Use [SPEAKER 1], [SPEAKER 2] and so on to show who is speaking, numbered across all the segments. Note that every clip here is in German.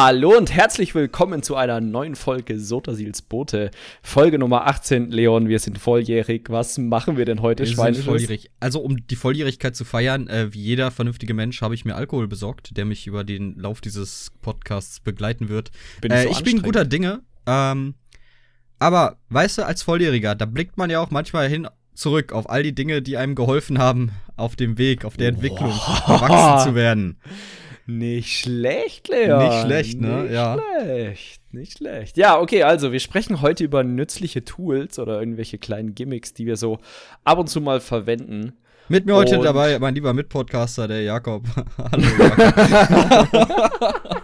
[SPEAKER 1] Hallo und herzlich willkommen zu einer neuen Folge Sotasils Bote. Folge Nummer 18. Leon, wir sind volljährig. Was machen wir denn heute,
[SPEAKER 2] Wir sind volljährig. Also, um die Volljährigkeit zu feiern, äh, wie jeder vernünftige Mensch, habe ich mir Alkohol besorgt, der mich über den Lauf dieses Podcasts begleiten wird.
[SPEAKER 1] Bin
[SPEAKER 2] äh,
[SPEAKER 1] so
[SPEAKER 2] ich bin guter Dinge. Ähm, aber, weißt du, als Volljähriger, da blickt man ja auch manchmal hin zurück auf all die Dinge, die einem geholfen haben auf dem Weg, auf der Entwicklung, erwachsen zu werden.
[SPEAKER 1] Nicht schlecht, Leon.
[SPEAKER 2] Nicht schlecht, ne?
[SPEAKER 1] Nicht
[SPEAKER 2] Ja.
[SPEAKER 1] schlecht, nicht schlecht. Ja, okay, also wir sprechen heute über nützliche Tools oder irgendwelche kleinen Gimmicks, die wir so ab und zu mal verwenden.
[SPEAKER 2] Mit mir heute
[SPEAKER 1] Und-
[SPEAKER 2] dabei mein lieber Mitpodcaster, der Jakob. Hallo, Jakob.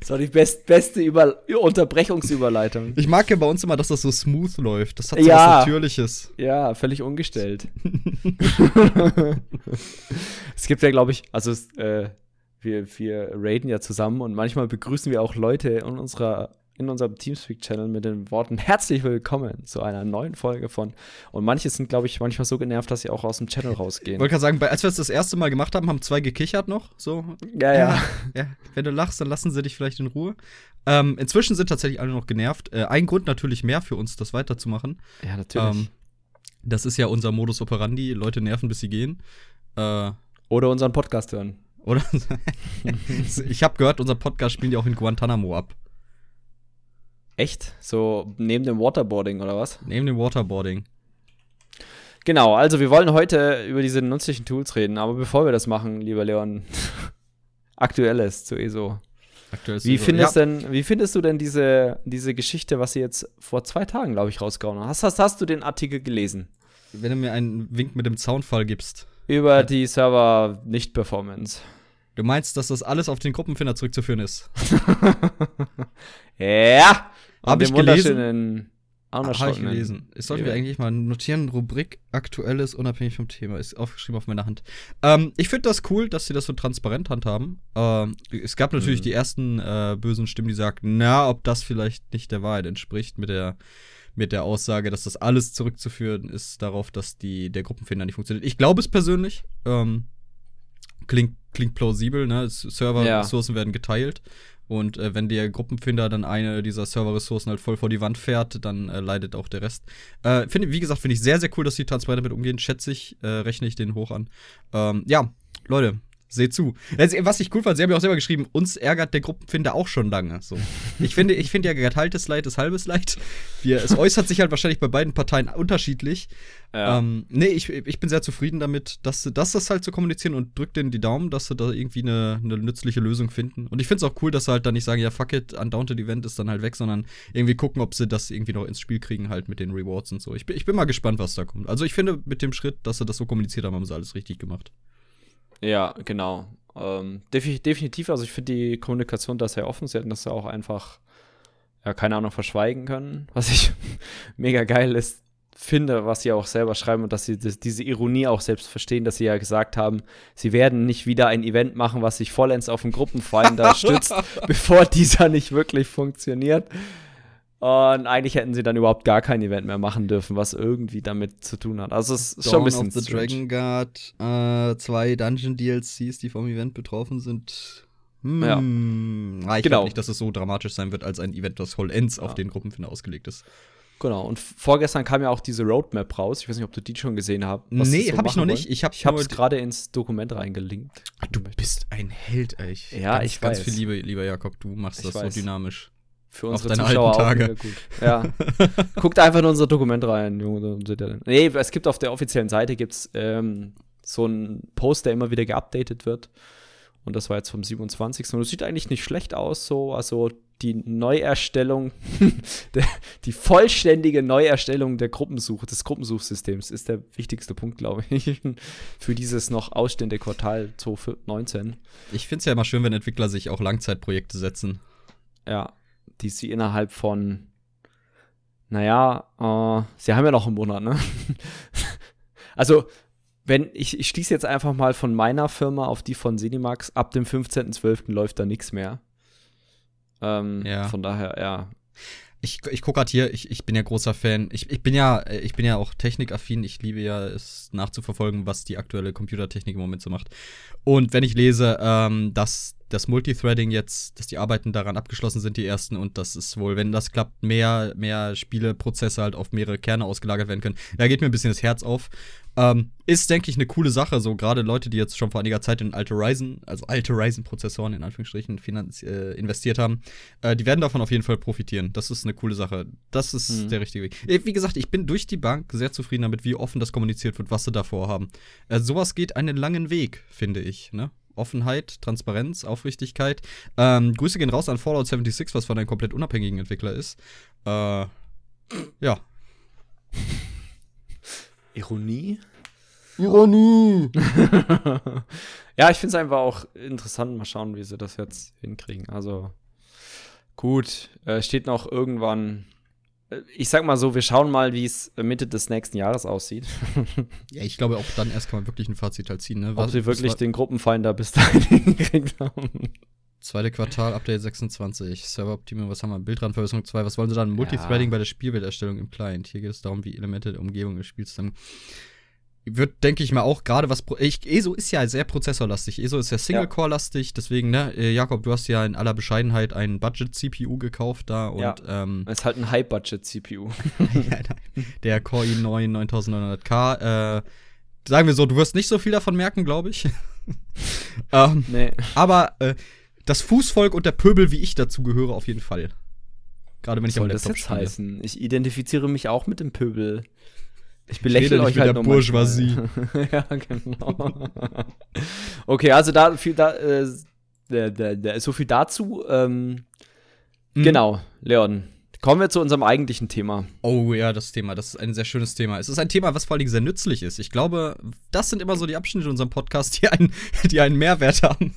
[SPEAKER 1] Das war die best, beste Über Unterbrechungsüberleitung.
[SPEAKER 2] Ich mag ja bei uns immer, dass das so smooth läuft. Das hat so
[SPEAKER 1] Ja.
[SPEAKER 2] was Natürliches.
[SPEAKER 1] Ja, völlig ungestellt. es gibt ja, glaube ich, also äh, wir, wir raiden ja zusammen und manchmal begrüßen wir auch Leute in unserer in unserem Teamspeak-Channel mit den Worten herzlich willkommen zu einer neuen Folge von und manche sind, glaube ich, manchmal so genervt, dass sie auch aus dem Channel
[SPEAKER 2] Ich
[SPEAKER 1] rausgehen.
[SPEAKER 2] wollte gerade sagen, als wir es das erste Mal gemacht haben, haben zwei gekichert noch. So,
[SPEAKER 1] Ja, ja.
[SPEAKER 2] ja. Wenn du lachst, dann lassen sie dich vielleicht in Ruhe. Ähm, inzwischen sind tatsächlich alle noch genervt. Äh, ein Grund natürlich mehr für uns, das weiterzumachen.
[SPEAKER 1] Ja, natürlich.
[SPEAKER 2] Ähm, das ist ja unser Modus operandi. Leute nerven, bis sie gehen. Äh,
[SPEAKER 1] Oder unseren Podcast hören.
[SPEAKER 2] Oder? ich habe gehört, unser Podcast spielen die auch in Guantanamo ab.
[SPEAKER 1] Echt? So neben dem Waterboarding oder was?
[SPEAKER 2] Neben dem Waterboarding.
[SPEAKER 1] Genau, also wir wollen heute über diese nützlichen Tools reden, aber bevor wir das machen, lieber Leon, aktuelles zu ESO.
[SPEAKER 2] Aktuell ist
[SPEAKER 1] Wie
[SPEAKER 2] es so-
[SPEAKER 1] findest,
[SPEAKER 2] ja,
[SPEAKER 1] denn, wie findest du denn diese, diese Geschichte, was sie jetzt vor zwei Tagen, glaube ich, rausgehauen haben? Hast, hast, hast du den Artikel gelesen?
[SPEAKER 2] Wenn du mir einen Wink mit dem Zaunfall gibst.
[SPEAKER 1] Über die Server-Nicht-Performance.
[SPEAKER 2] Du meinst, dass das alles auf den Gruppenfinder zurückzuführen ist?
[SPEAKER 1] ja!
[SPEAKER 2] Hab
[SPEAKER 1] Und
[SPEAKER 2] ich gelesen?
[SPEAKER 1] wunderschönen
[SPEAKER 2] Habe ich gelesen. Ich sollte mir eigentlich mal notieren, Rubrik Aktuelles, unabhängig vom Thema. Ist aufgeschrieben auf meiner Hand. Ähm, ich finde das cool, dass sie das so transparent handhaben. Ähm, es gab natürlich
[SPEAKER 1] Mhm.
[SPEAKER 2] die ersten äh, bösen Stimmen, die sagten, na, ob das vielleicht nicht der Wahrheit entspricht mit der mit der Aussage, dass das alles zurückzuführen ist darauf, dass die, der Gruppenfinder nicht funktioniert. Ich glaube es persönlich. Ähm, klingt, klingt plausibel, ne? Es- Serverressourcen werden geteilt. Und äh, wenn der Gruppenfinder dann eine dieser Serverressourcen halt voll vor die Wand fährt, dann äh, leidet auch der Rest. Äh, finde, wie gesagt, finde ich sehr, sehr cool, dass die transparent damit umgehen. Schätze ich, äh, rechne ich den hoch an. Ähm, ja, Leute, seht zu. Jetzt, was ich cool fand, sie haben ja auch selber geschrieben, uns ärgert der Gruppenfinder auch schon lange. So. Ich finde, ich finde ja geteiltes Leid ist halbes Leid. Wir, es äußert sich halt wahrscheinlich bei beiden Parteien unterschiedlich.
[SPEAKER 1] Ja.
[SPEAKER 2] Ähm, nee, ich, ich bin sehr zufrieden damit, dass dass das halt so kommunizieren und drück denen die Daumen, dass sie da irgendwie eine, eine nützliche Lösung finden. Und ich finde es auch cool, dass sie halt dann nicht sagen, ja, fuck it, Undaunted Event ist dann halt weg, sondern irgendwie gucken, ob sie das irgendwie noch ins Spiel kriegen, halt mit den Rewards und so. Ich, bin- ich bin mal gespannt, was da kommt. Also ich finde, mit dem Schritt, dass sie das so kommuniziert haben, haben sie alles richtig gemacht.
[SPEAKER 1] Ja, genau. Ähm, defi definitiv, also ich finde die Kommunikation da sehr offen. Sie hätten das ja auch einfach, ja, keine Ahnung, verschweigen können. Was ich mega geil ist, finde, was sie auch selber schreiben und dass sie das, diese Ironie auch selbst verstehen, dass sie ja gesagt haben, sie werden nicht wieder ein Event machen, was sich vollends auf den Gruppenfinder stützt, bevor dieser nicht wirklich funktioniert. Und eigentlich hätten sie dann überhaupt gar kein Event mehr machen dürfen, was irgendwie damit zu tun hat. Also es ist schon ein bisschen strange.
[SPEAKER 2] Guard, äh, zwei Dungeon DLCs, die vom Event betroffen sind. Hm,
[SPEAKER 1] Ja.
[SPEAKER 2] ja. Ich
[SPEAKER 1] Genau.
[SPEAKER 2] glaube nicht, dass es so dramatisch sein wird, als ein Event, das vollends auf
[SPEAKER 1] Ja.
[SPEAKER 2] den Gruppenfinder ausgelegt ist.
[SPEAKER 1] Genau, und vorgestern kam ja auch diese Roadmap raus. Ich weiß nicht, ob du die schon gesehen hast.
[SPEAKER 2] Nee, hab ich noch nicht. Ich hab
[SPEAKER 1] ich habe es gerade ins Dokument reingelinkt.
[SPEAKER 2] Du bist ein Held, ey. Ich,
[SPEAKER 1] Ja,
[SPEAKER 2] ganz,
[SPEAKER 1] ich
[SPEAKER 2] ganz
[SPEAKER 1] weiß.
[SPEAKER 2] viel Liebe, lieber Jakob. Du machst
[SPEAKER 1] Ich
[SPEAKER 2] das
[SPEAKER 1] weiß.
[SPEAKER 2] so dynamisch.
[SPEAKER 1] Für unsere Zuschauer
[SPEAKER 2] alten
[SPEAKER 1] auch
[SPEAKER 2] Tage.
[SPEAKER 1] gut. Ja. Guckt einfach in unser Dokument rein, Junge. Nee, es gibt auf der offiziellen Seite gibt's, ähm, so einen Post, der immer wieder geupdatet wird. Und das war jetzt vom 27. Und es sieht eigentlich nicht schlecht aus, so. Also die Neuerstellung, der, die vollständige Neuerstellung der Gruppensuche, des Gruppensuchsystems ist der wichtigste Punkt, glaube ich, für dieses noch ausstehende Quartal 2019.
[SPEAKER 2] Ich finde es ja immer schön, wenn Entwickler sich auch Langzeitprojekte setzen.
[SPEAKER 1] Ja, die sie innerhalb von, naja, äh, sie haben ja noch einen Monat, ne? also, wenn ich, ich schließe jetzt einfach mal von meiner Firma auf die von Cinemax, ab dem 15.12. läuft da nichts mehr. Ähm,
[SPEAKER 2] Ja.
[SPEAKER 1] Von daher, ja.
[SPEAKER 2] Ich, ich gucke gerade hier, ich, ich bin ja großer Fan. Ich, ich bin ja, ich bin ja auch technikaffin. Ich liebe ja es nachzuverfolgen, was die aktuelle Computertechnik im Moment so macht. Und wenn ich lese, ähm, dass das Multithreading jetzt, dass die Arbeiten daran abgeschlossen sind, die ersten, und dass es wohl, wenn das klappt, mehr, mehr Spieleprozesse halt auf mehrere Kerne ausgelagert werden können. Da geht mir ein bisschen das Herz auf. Ähm, ist, denke ich, eine coole Sache. So gerade Leute, die jetzt schon vor einiger Zeit in alte Ryzen, also alte Ryzen-Prozessoren in Anführungsstrichen finanz äh, investiert haben, äh, die werden davon auf jeden Fall profitieren. Das ist eine coole Sache. Das ist mhm. der richtige Weg. Äh, wie gesagt, ich bin durch die Bank sehr zufrieden damit, wie offen das kommuniziert wird, was sie davor haben. Äh, sowas geht einen langen Weg, finde ich. Ne? Offenheit, Transparenz, Aufrichtigkeit. Ähm, Grüße gehen raus an Fallout 76, was von einem komplett unabhängigen Entwickler ist. Äh, ja.
[SPEAKER 1] Ironie?
[SPEAKER 2] Ironie!
[SPEAKER 1] ja, ich finde es einfach auch interessant. Mal schauen, wie sie das jetzt hinkriegen. Also, gut, äh, steht noch irgendwann. Ich sag mal so, wir schauen mal, wie es Mitte des nächsten Jahres aussieht.
[SPEAKER 2] ja, ich glaube, auch dann erst kann man wirklich ein Fazit halt ziehen. Ne?
[SPEAKER 1] Was, Ob sie wirklich den Gruppenfinder bis dahin hingekriegt haben.
[SPEAKER 2] Zweite Quartal, Update 26. Serveroptimierung, was haben wir? Bildrandverbesserung 2. Was wollen sie dann? Multithreading ja. bei der Spielbilderstellung im Client. Hier geht es darum, wie Elemente der Umgebung des Spiels zusammen. Wird, denke ich mal, auch gerade was. Ich, ESO ist ja sehr prozessorlastig. ESO ist ja Single-Core-lastig. Deswegen, ne, äh, Jakob, du hast ja in aller Bescheidenheit einen Budget-CPU gekauft da. Und, ja,
[SPEAKER 1] ähm, ist halt ein High-Budget-CPU.
[SPEAKER 2] der Core i9 9900K. Äh, sagen wir so, du wirst nicht so viel davon merken, glaube ich. ähm, nee. Aber äh, das Fußvolk und der Pöbel, wie ich dazu gehöre, auf jeden Fall.
[SPEAKER 1] Gerade wenn ich Soll am Laptop das jetzt spiele. heißen? Ich identifiziere mich auch mit dem Pöbel. Ich belächle euch halt der
[SPEAKER 2] Bourgeoisie.
[SPEAKER 1] ja, genau. okay, also da viel da, äh, der, der, der, so viel dazu. Ähm, mhm. Genau, Leon. Kommen wir zu unserem eigentlichen Thema.
[SPEAKER 2] Oh ja, das Thema, das ist ein sehr schönes Thema. Es ist ein Thema, was vor allem sehr nützlich ist. Ich glaube, das sind immer so die Abschnitte in unserem Podcast, die einen, die einen Mehrwert haben.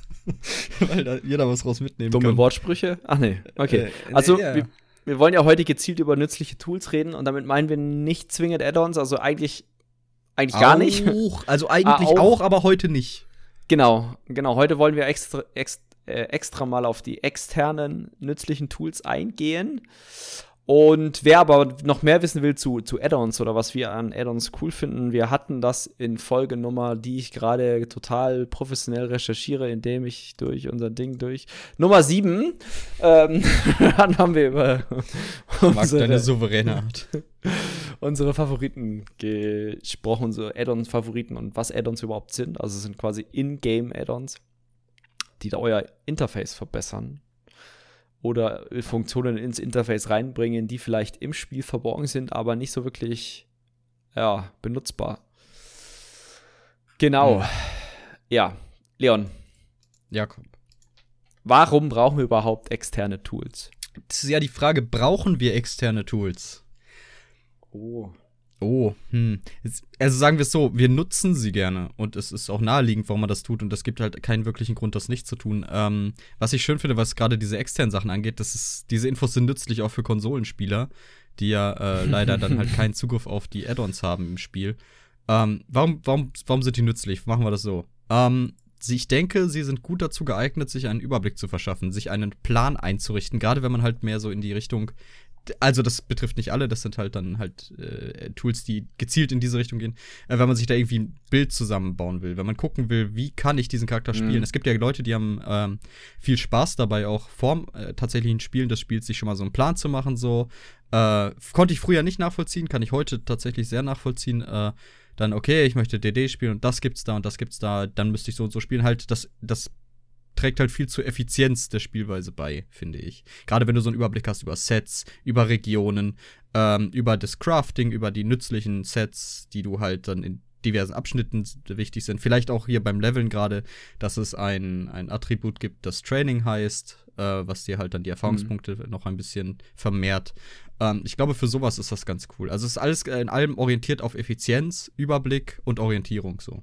[SPEAKER 2] Weil da jeder was raus mitnehmen
[SPEAKER 1] Dumme
[SPEAKER 2] kann.
[SPEAKER 1] Dumme Wortsprüche? Ach nee, okay. Äh, also, ja. wir, wir wollen ja heute gezielt über nützliche Tools reden und damit meinen wir nicht zwingend Add-ons, also eigentlich, eigentlich auch, gar nicht.
[SPEAKER 2] Also eigentlich auch, auch, aber heute nicht.
[SPEAKER 1] Genau, genau. Heute wollen wir extra, extra äh, extra mal auf die externen nützlichen Tools eingehen. Und wer aber noch mehr wissen will zu, zu Add-ons oder was wir an Add-ons cool finden, wir hatten das in Folgenummer, die ich gerade total professionell recherchiere, indem ich durch unser Ding durch Nummer 7, ähm, dann haben wir über
[SPEAKER 2] unsere, deine souveräne Art.
[SPEAKER 1] unsere Favoriten gesprochen, unsere Add-ons-Favoriten und was Add-ons überhaupt sind. Also es sind quasi In-Game Add-ons die da euer Interface verbessern oder Funktionen ins Interface reinbringen, die vielleicht im Spiel verborgen sind, aber nicht so wirklich ja, benutzbar. Genau. Hm. Ja, Leon.
[SPEAKER 2] Jakob.
[SPEAKER 1] Warum brauchen wir überhaupt externe Tools?
[SPEAKER 2] Das ist ja die Frage, brauchen wir externe Tools?
[SPEAKER 1] Oh.
[SPEAKER 2] Oh, hm. Also sagen wir es so, wir nutzen sie gerne und es ist auch naheliegend, warum man das tut und es gibt halt keinen wirklichen Grund, das nicht zu tun. Ähm, was ich schön finde, was gerade diese externen Sachen angeht, das ist, diese Infos sind nützlich auch für Konsolenspieler, die ja äh, leider dann halt keinen Zugriff auf die Add-ons haben im Spiel. Ähm, warum, warum, warum sind die nützlich? Machen wir das so. Ähm, ich denke, sie sind gut dazu geeignet, sich einen Überblick zu verschaffen, sich einen Plan einzurichten, gerade wenn man halt mehr so in die Richtung also das betrifft nicht alle, das sind halt dann halt äh, Tools, die gezielt in diese Richtung gehen, äh, wenn man sich da irgendwie ein Bild zusammenbauen will, wenn man gucken will, wie kann ich diesen Charakter spielen. Mhm. Es gibt ja Leute, die haben ähm, viel Spaß dabei, auch vorm äh, tatsächlichen Spielen des Spiels sich schon mal so einen Plan zu machen. So äh, konnte ich früher nicht nachvollziehen, kann ich heute tatsächlich sehr nachvollziehen. Äh, dann okay, ich möchte DD spielen und das gibt's da und das gibt's da, dann müsste ich so und so spielen. Halt das das trägt halt viel zur Effizienz der Spielweise bei, finde ich. Gerade wenn du so einen Überblick hast über Sets, über Regionen, ähm, über das Crafting, über die nützlichen Sets, die du halt dann in diversen Abschnitten wichtig sind. Vielleicht auch hier beim Leveln gerade, dass es ein, ein Attribut gibt, das Training heißt, äh, was dir halt dann die Erfahrungspunkte mhm. noch ein bisschen vermehrt. Ähm, ich glaube, für sowas ist das ganz cool. Also es ist alles in allem orientiert auf Effizienz, Überblick und Orientierung so.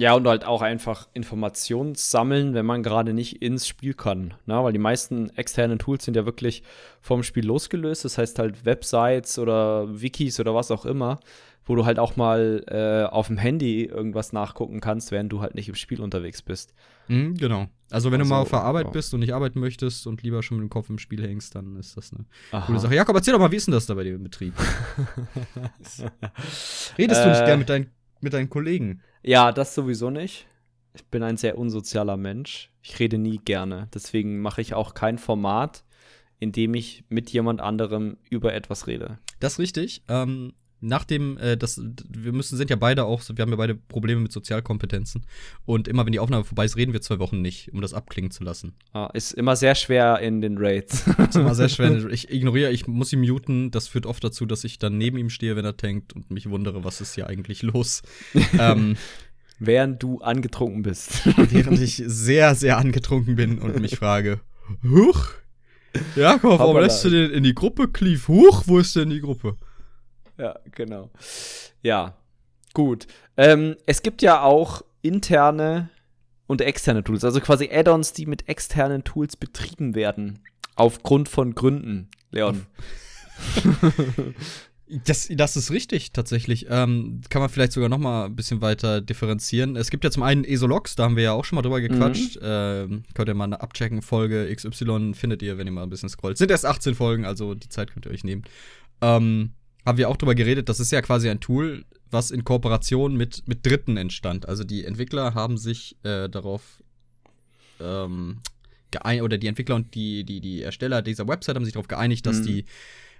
[SPEAKER 1] Ja, und halt auch einfach Informationen sammeln, wenn man gerade nicht ins Spiel kann. Ne? Weil die meisten externen Tools sind ja wirklich vom Spiel losgelöst. Das heißt halt Websites oder Wikis oder was auch immer, wo du halt auch mal äh, auf dem Handy irgendwas nachgucken kannst, während du halt nicht im Spiel unterwegs bist.
[SPEAKER 2] Mhm, genau. Also wenn also, du mal auf der Arbeit ja. bist und nicht arbeiten möchtest und lieber schon mit dem Kopf im Spiel hängst, dann ist das eine Aha. coole Sache. Jakob, erzähl doch mal, wie ist denn das da bei dir im Betrieb? Redest du nicht äh, gern mit deinen, mit deinen Kollegen?
[SPEAKER 1] Ja, das sowieso nicht. Ich bin ein sehr unsozialer Mensch. Ich rede nie gerne. Deswegen mache ich auch kein Format, in dem ich mit jemand anderem über etwas rede.
[SPEAKER 2] Das ist richtig. Ähm, nach dem, äh, das, wir müssen, sind ja beide auch, wir haben ja beide Probleme mit Sozialkompetenzen. Und immer wenn die Aufnahme vorbei ist, reden wir zwei Wochen nicht, um das abklingen zu lassen.
[SPEAKER 1] Ah, ist immer sehr schwer in den Raids.
[SPEAKER 2] ist immer sehr schwer. Ich ignoriere, ich muss ihn muten. Das führt oft dazu, dass ich dann neben ihm stehe, wenn er tankt und mich wundere, was ist hier eigentlich los. ähm,
[SPEAKER 1] Während du angetrunken bist.
[SPEAKER 2] während ich sehr, sehr angetrunken bin und mich frage, Huch, Jakob, warum lässt du den in die Gruppe, Cleave? Huch, wo ist denn die Gruppe?
[SPEAKER 1] Ja, genau. Ja, gut. Ähm, es gibt ja auch interne und externe Tools, also quasi Add-ons, die mit externen Tools betrieben werden. Aufgrund von Gründen, Leon.
[SPEAKER 2] Das, das ist richtig, tatsächlich. Ähm, kann man vielleicht sogar noch mal ein bisschen weiter differenzieren. Es gibt ja zum einen ESOLogs, da haben wir ja auch schon mal drüber gequatscht. Mhm. Ähm, könnt ihr mal eine abchecken. Folge XY findet ihr, wenn ihr mal ein bisschen scrollt. Sind erst 18 Folgen, also die Zeit könnt ihr euch nehmen. Ähm, haben wir auch drüber geredet, das ist ja quasi ein Tool, was in Kooperation mit, mit Dritten entstand. Also die Entwickler haben sich äh, darauf ähm, geeinigt, oder die Entwickler und die, die, die Ersteller dieser Website haben sich darauf geeinigt, dass mhm. die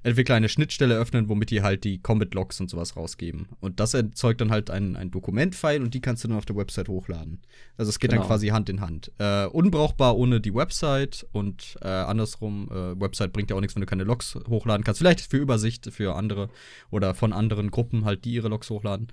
[SPEAKER 2] Entwickler eine Schnittstelle öffnen, womit die halt die Combat-Logs und sowas rausgeben. Und das erzeugt dann halt ein, ein Dokument-File und die kannst du dann auf der Website hochladen. Also es geht genau. dann quasi Hand in Hand. Äh, unbrauchbar ohne die Website und äh, andersrum, äh, Website bringt ja auch nichts, wenn du keine Logs hochladen kannst. Vielleicht für Übersicht für andere oder von anderen Gruppen halt, die ihre Logs hochladen.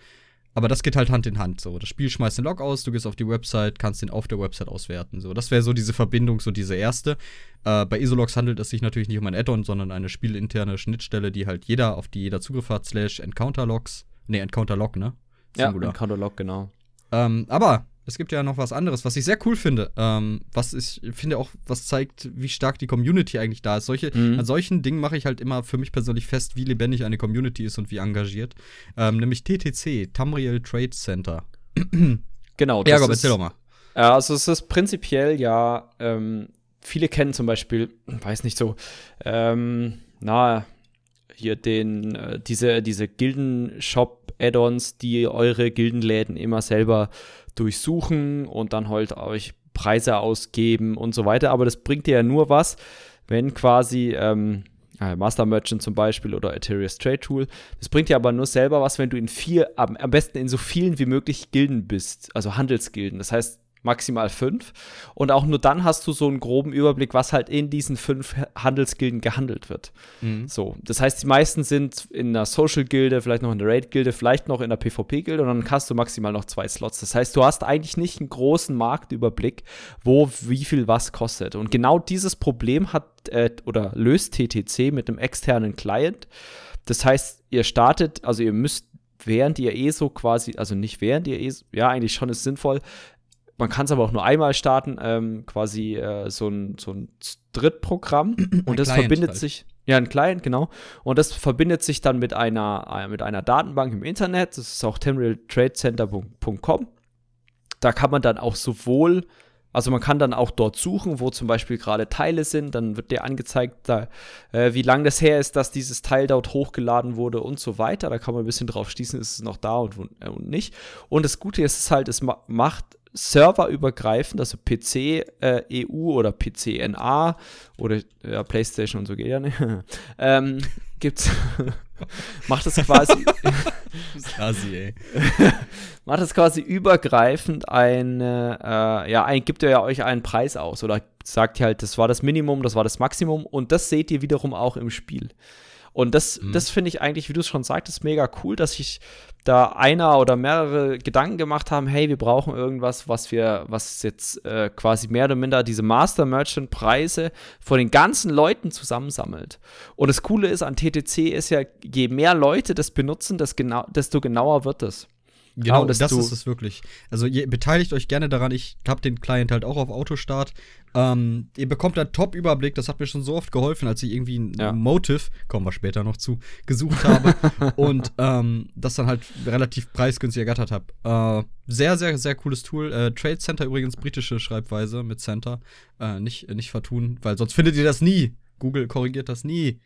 [SPEAKER 2] Aber das geht halt Hand in Hand. So, das Spiel schmeißt den Log aus, du gehst auf die Website, kannst den auf der Website auswerten. So, das wäre so diese Verbindung, so diese erste. Äh, bei Isologs handelt es sich natürlich nicht um ein Add-on, sondern eine spielinterne Schnittstelle, die halt jeder, auf die jeder Zugriff hat, slash Encounter-Logs. Ne, Encounter-Log, ne?
[SPEAKER 1] Singular. Ja, Encounter-Log, genau.
[SPEAKER 2] Ähm, aber es gibt ja noch was anderes, was ich sehr cool finde. Ähm, was ich finde auch, was zeigt, wie stark die Community eigentlich da ist. Solche, mhm. An solchen Dingen mache ich halt immer für mich persönlich fest, wie lebendig eine Community ist und wie engagiert. Ähm, nämlich TTC, Tamriel Trade Center.
[SPEAKER 1] genau, das ja, Gott, erzähl doch mal. Also es ist prinzipiell ja, ähm, viele kennen zum Beispiel, weiß nicht so, ähm, na, hier den, äh, diese, diese Gilden-Shop-Add-ons, die eure Gildenläden immer selber durchsuchen und dann halt euch Preise ausgeben und so weiter. Aber das bringt dir ja nur was, wenn quasi ähm, Master Merchant zum Beispiel oder Ethereus Trade Tool. Das bringt dir aber nur selber was, wenn du in vier, am besten in so vielen wie möglich Gilden bist, also Handelsgilden. Das heißt, maximal fünf. Und auch nur dann hast du so einen groben Überblick, was halt in diesen fünf Handelsgilden gehandelt wird. Mhm. So, das heißt, die meisten sind in einer Social-Gilde, vielleicht noch in der Raid-Gilde, vielleicht noch in der PvP-Gilde und dann hast du maximal noch zwei Slots. Das heißt, du hast eigentlich nicht einen großen Marktüberblick, wo wie viel was kostet. Und genau dieses Problem hat äh, oder löst TTC mit einem externen Client. Das heißt, ihr startet, also ihr müsst während ihr eh so quasi, also nicht während ihr eh, ja, eigentlich schon ist sinnvoll, man kann es aber auch nur einmal starten, ähm, quasi äh, so, ein, so ein Drittprogramm. Und ein das Client verbindet halt. sich. Ja, ein Client, genau. Und das verbindet sich dann mit einer, äh, mit einer Datenbank im Internet. Das ist auch temporaltradecenter.com. Da kann man dann auch sowohl, also man kann dann auch dort suchen, wo zum Beispiel gerade Teile sind. Dann wird dir angezeigt, da, äh, wie lange das her ist, dass dieses Teil dort hochgeladen wurde und so weiter. Da kann man ein bisschen drauf schließen, ist es noch da und, äh, und nicht. Und das Gute ist es halt, es ma macht serverübergreifend, also PC äh, EU oder PC NA oder ja, PlayStation und so geht ja nicht, ähm, gibt's macht es quasi Assi, ey. macht es quasi übergreifend eine äh, ja ein, gibt ihr ja euch einen Preis aus oder sagt halt das war das Minimum das war das Maximum und das seht ihr wiederum auch im Spiel und das, mhm. das finde ich eigentlich, wie du es schon sagtest, mega cool, dass sich da einer oder mehrere Gedanken gemacht haben, hey, wir brauchen irgendwas, was wir, was jetzt äh, quasi mehr oder minder diese Master Merchant Preise von den ganzen Leuten zusammensammelt. Und das Coole ist an TTC ist ja, je mehr Leute das benutzen, desto, genau, desto genauer wird es.
[SPEAKER 2] Genau, das ist es wirklich. Also ihr beteiligt euch gerne daran. Ich habe den Client halt auch auf Autostart. Ähm, ihr bekommt einen Top-Überblick. Das hat mir schon so oft geholfen, als ich irgendwie ein ja. Motive, kommen wir später noch zu, gesucht habe und ähm, das dann halt relativ preisgünstig ergattert habe. Äh, sehr, sehr, sehr cooles Tool. Äh, Trade Center übrigens britische Schreibweise mit Center. Äh, nicht, nicht vertun, weil sonst findet ihr das nie. Google korrigiert das nie.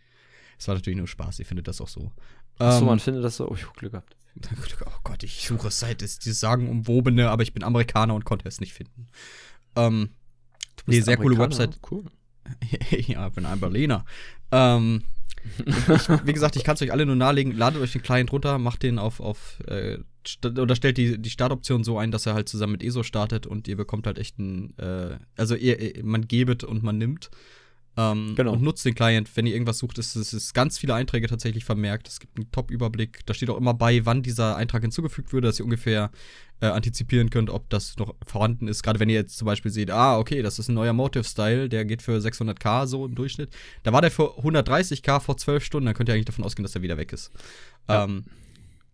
[SPEAKER 2] Es war natürlich nur Spaß, ihr findet das auch so.
[SPEAKER 1] Achso, ähm, man findet das so. Oh, ich hab Glück gehabt.
[SPEAKER 2] Oh Gott, ich suche es seit es die sagenumwobene, aber ich bin Amerikaner und konnte es nicht finden. Ähm, nee, sehr coole Website.
[SPEAKER 1] Cool.
[SPEAKER 2] ja, ich bin ein Berliner. Ähm, ich, wie gesagt, ich kann es euch alle nur nahelegen. Ladet euch den Client runter, macht den auf, auf äh, oder stellt die, die Startoption so ein, dass er halt zusammen mit ESO startet und ihr bekommt halt echt ein, äh, also ihr, man gebet und man nimmt. Ähm,
[SPEAKER 1] Genau.
[SPEAKER 2] Und nutzt den Client, wenn ihr irgendwas sucht. Es es ist ganz viele Einträge tatsächlich vermerkt. Es gibt einen Top-Überblick. Da steht auch immer bei, wann dieser Eintrag hinzugefügt wurde, dass ihr ungefähr äh, antizipieren könnt, ob das noch vorhanden ist. Gerade wenn ihr jetzt zum Beispiel seht, ah, okay, das ist ein neuer Motive-Style, der geht für 600k so im Durchschnitt. Da war der für 130k vor 12 Stunden, dann könnt ihr eigentlich davon ausgehen, dass er wieder weg ist.
[SPEAKER 1] Ja.
[SPEAKER 2] Ähm,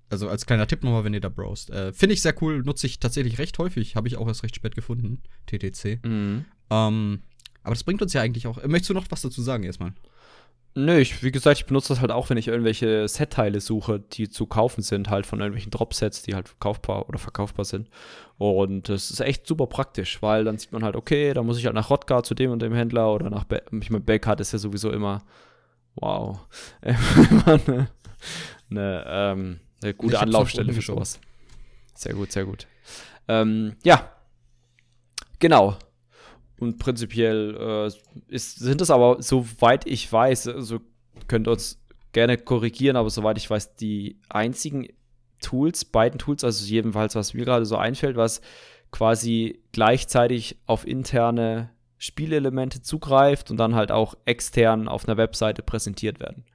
[SPEAKER 2] also als kleiner Tipp nochmal, wenn ihr da browst. Äh, Finde ich sehr cool, nutze ich tatsächlich recht häufig. Habe ich auch erst recht spät gefunden, TTC.
[SPEAKER 1] Mhm.
[SPEAKER 2] Ähm, aber das bringt uns ja eigentlich auch. Möchtest du noch was dazu sagen erstmal?
[SPEAKER 1] Nö, ich, wie gesagt, ich benutze das halt auch, wenn ich irgendwelche Set-Teile suche, die zu kaufen sind, halt von irgendwelchen Drop-Sets, die halt kaufbar oder verkaufbar sind. Und das ist echt super praktisch, weil dann sieht man halt, okay, da muss ich halt nach Rodgar zu dem und dem Händler oder nach, Be ich meine, Belcard ist ja sowieso immer, wow, immer eine, eine, ähm, eine gute Anlaufstelle für sowas. Sehr gut, sehr gut. Ähm, ja, genau. Und prinzipiell äh, ist, sind es aber, soweit ich weiß, also könnt ihr uns gerne korrigieren, aber soweit ich weiß, die einzigen Tools, beiden Tools, also jedenfalls, was mir gerade so einfällt, was quasi gleichzeitig auf interne Spielelemente zugreift und dann halt auch extern auf einer Webseite präsentiert werden.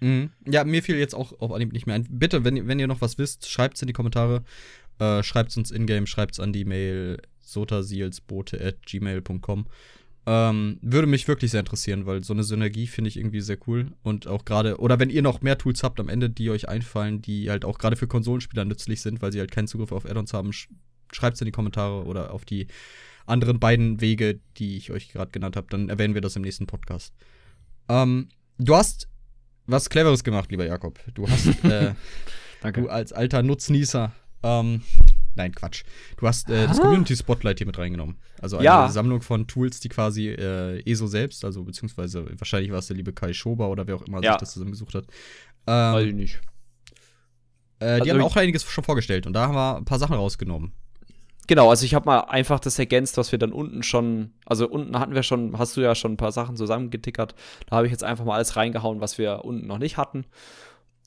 [SPEAKER 2] Mhm. Ja, mir fiel jetzt auch auf Anhieb nicht mehr ein. Bitte, wenn, ihr- wenn ihr noch was wisst, schreibt es in die Kommentare. Äh, schreibt es uns in-game, schreibt es an die Mail sotasilsbote.gmail.com. Ähm, würde mich wirklich sehr interessieren, weil so eine Synergie finde ich irgendwie sehr cool. Und auch gerade, oder wenn ihr noch mehr Tools habt am Ende, die euch einfallen, die halt auch gerade für Konsolenspieler nützlich sind, weil sie halt keinen Zugriff auf Add-ons haben, schreibt es in die Kommentare oder auf die anderen beiden Wege, die ich euch gerade genannt habe. Dann erwähnen wir das im nächsten Podcast. Ähm, du hast was Cleveres gemacht, lieber Jakob. Du hast, äh,
[SPEAKER 1] Danke.
[SPEAKER 2] du als alter Nutznießer, ähm, nein, Quatsch. Du hast äh, das
[SPEAKER 1] Ah.
[SPEAKER 2] Community Spotlight hier mit reingenommen. Also eine
[SPEAKER 1] Ja.
[SPEAKER 2] Sammlung von Tools, die quasi äh, ESO selbst, also beziehungsweise wahrscheinlich war es der liebe Kai Schober oder wer auch immer
[SPEAKER 1] Ja.
[SPEAKER 2] sich das zusammengesucht hat.
[SPEAKER 1] Weiß
[SPEAKER 2] Ähm,
[SPEAKER 1] ich nicht.
[SPEAKER 2] äh, die
[SPEAKER 1] also
[SPEAKER 2] haben auch einiges schon vorgestellt und da haben wir ein paar Sachen rausgenommen.
[SPEAKER 1] Genau, also ich habe mal einfach das ergänzt, was wir dann unten schon, also unten hatten wir schon, hast du ja schon ein paar Sachen zusammengetickert. Da habe ich jetzt einfach mal alles reingehauen, was wir unten noch nicht hatten.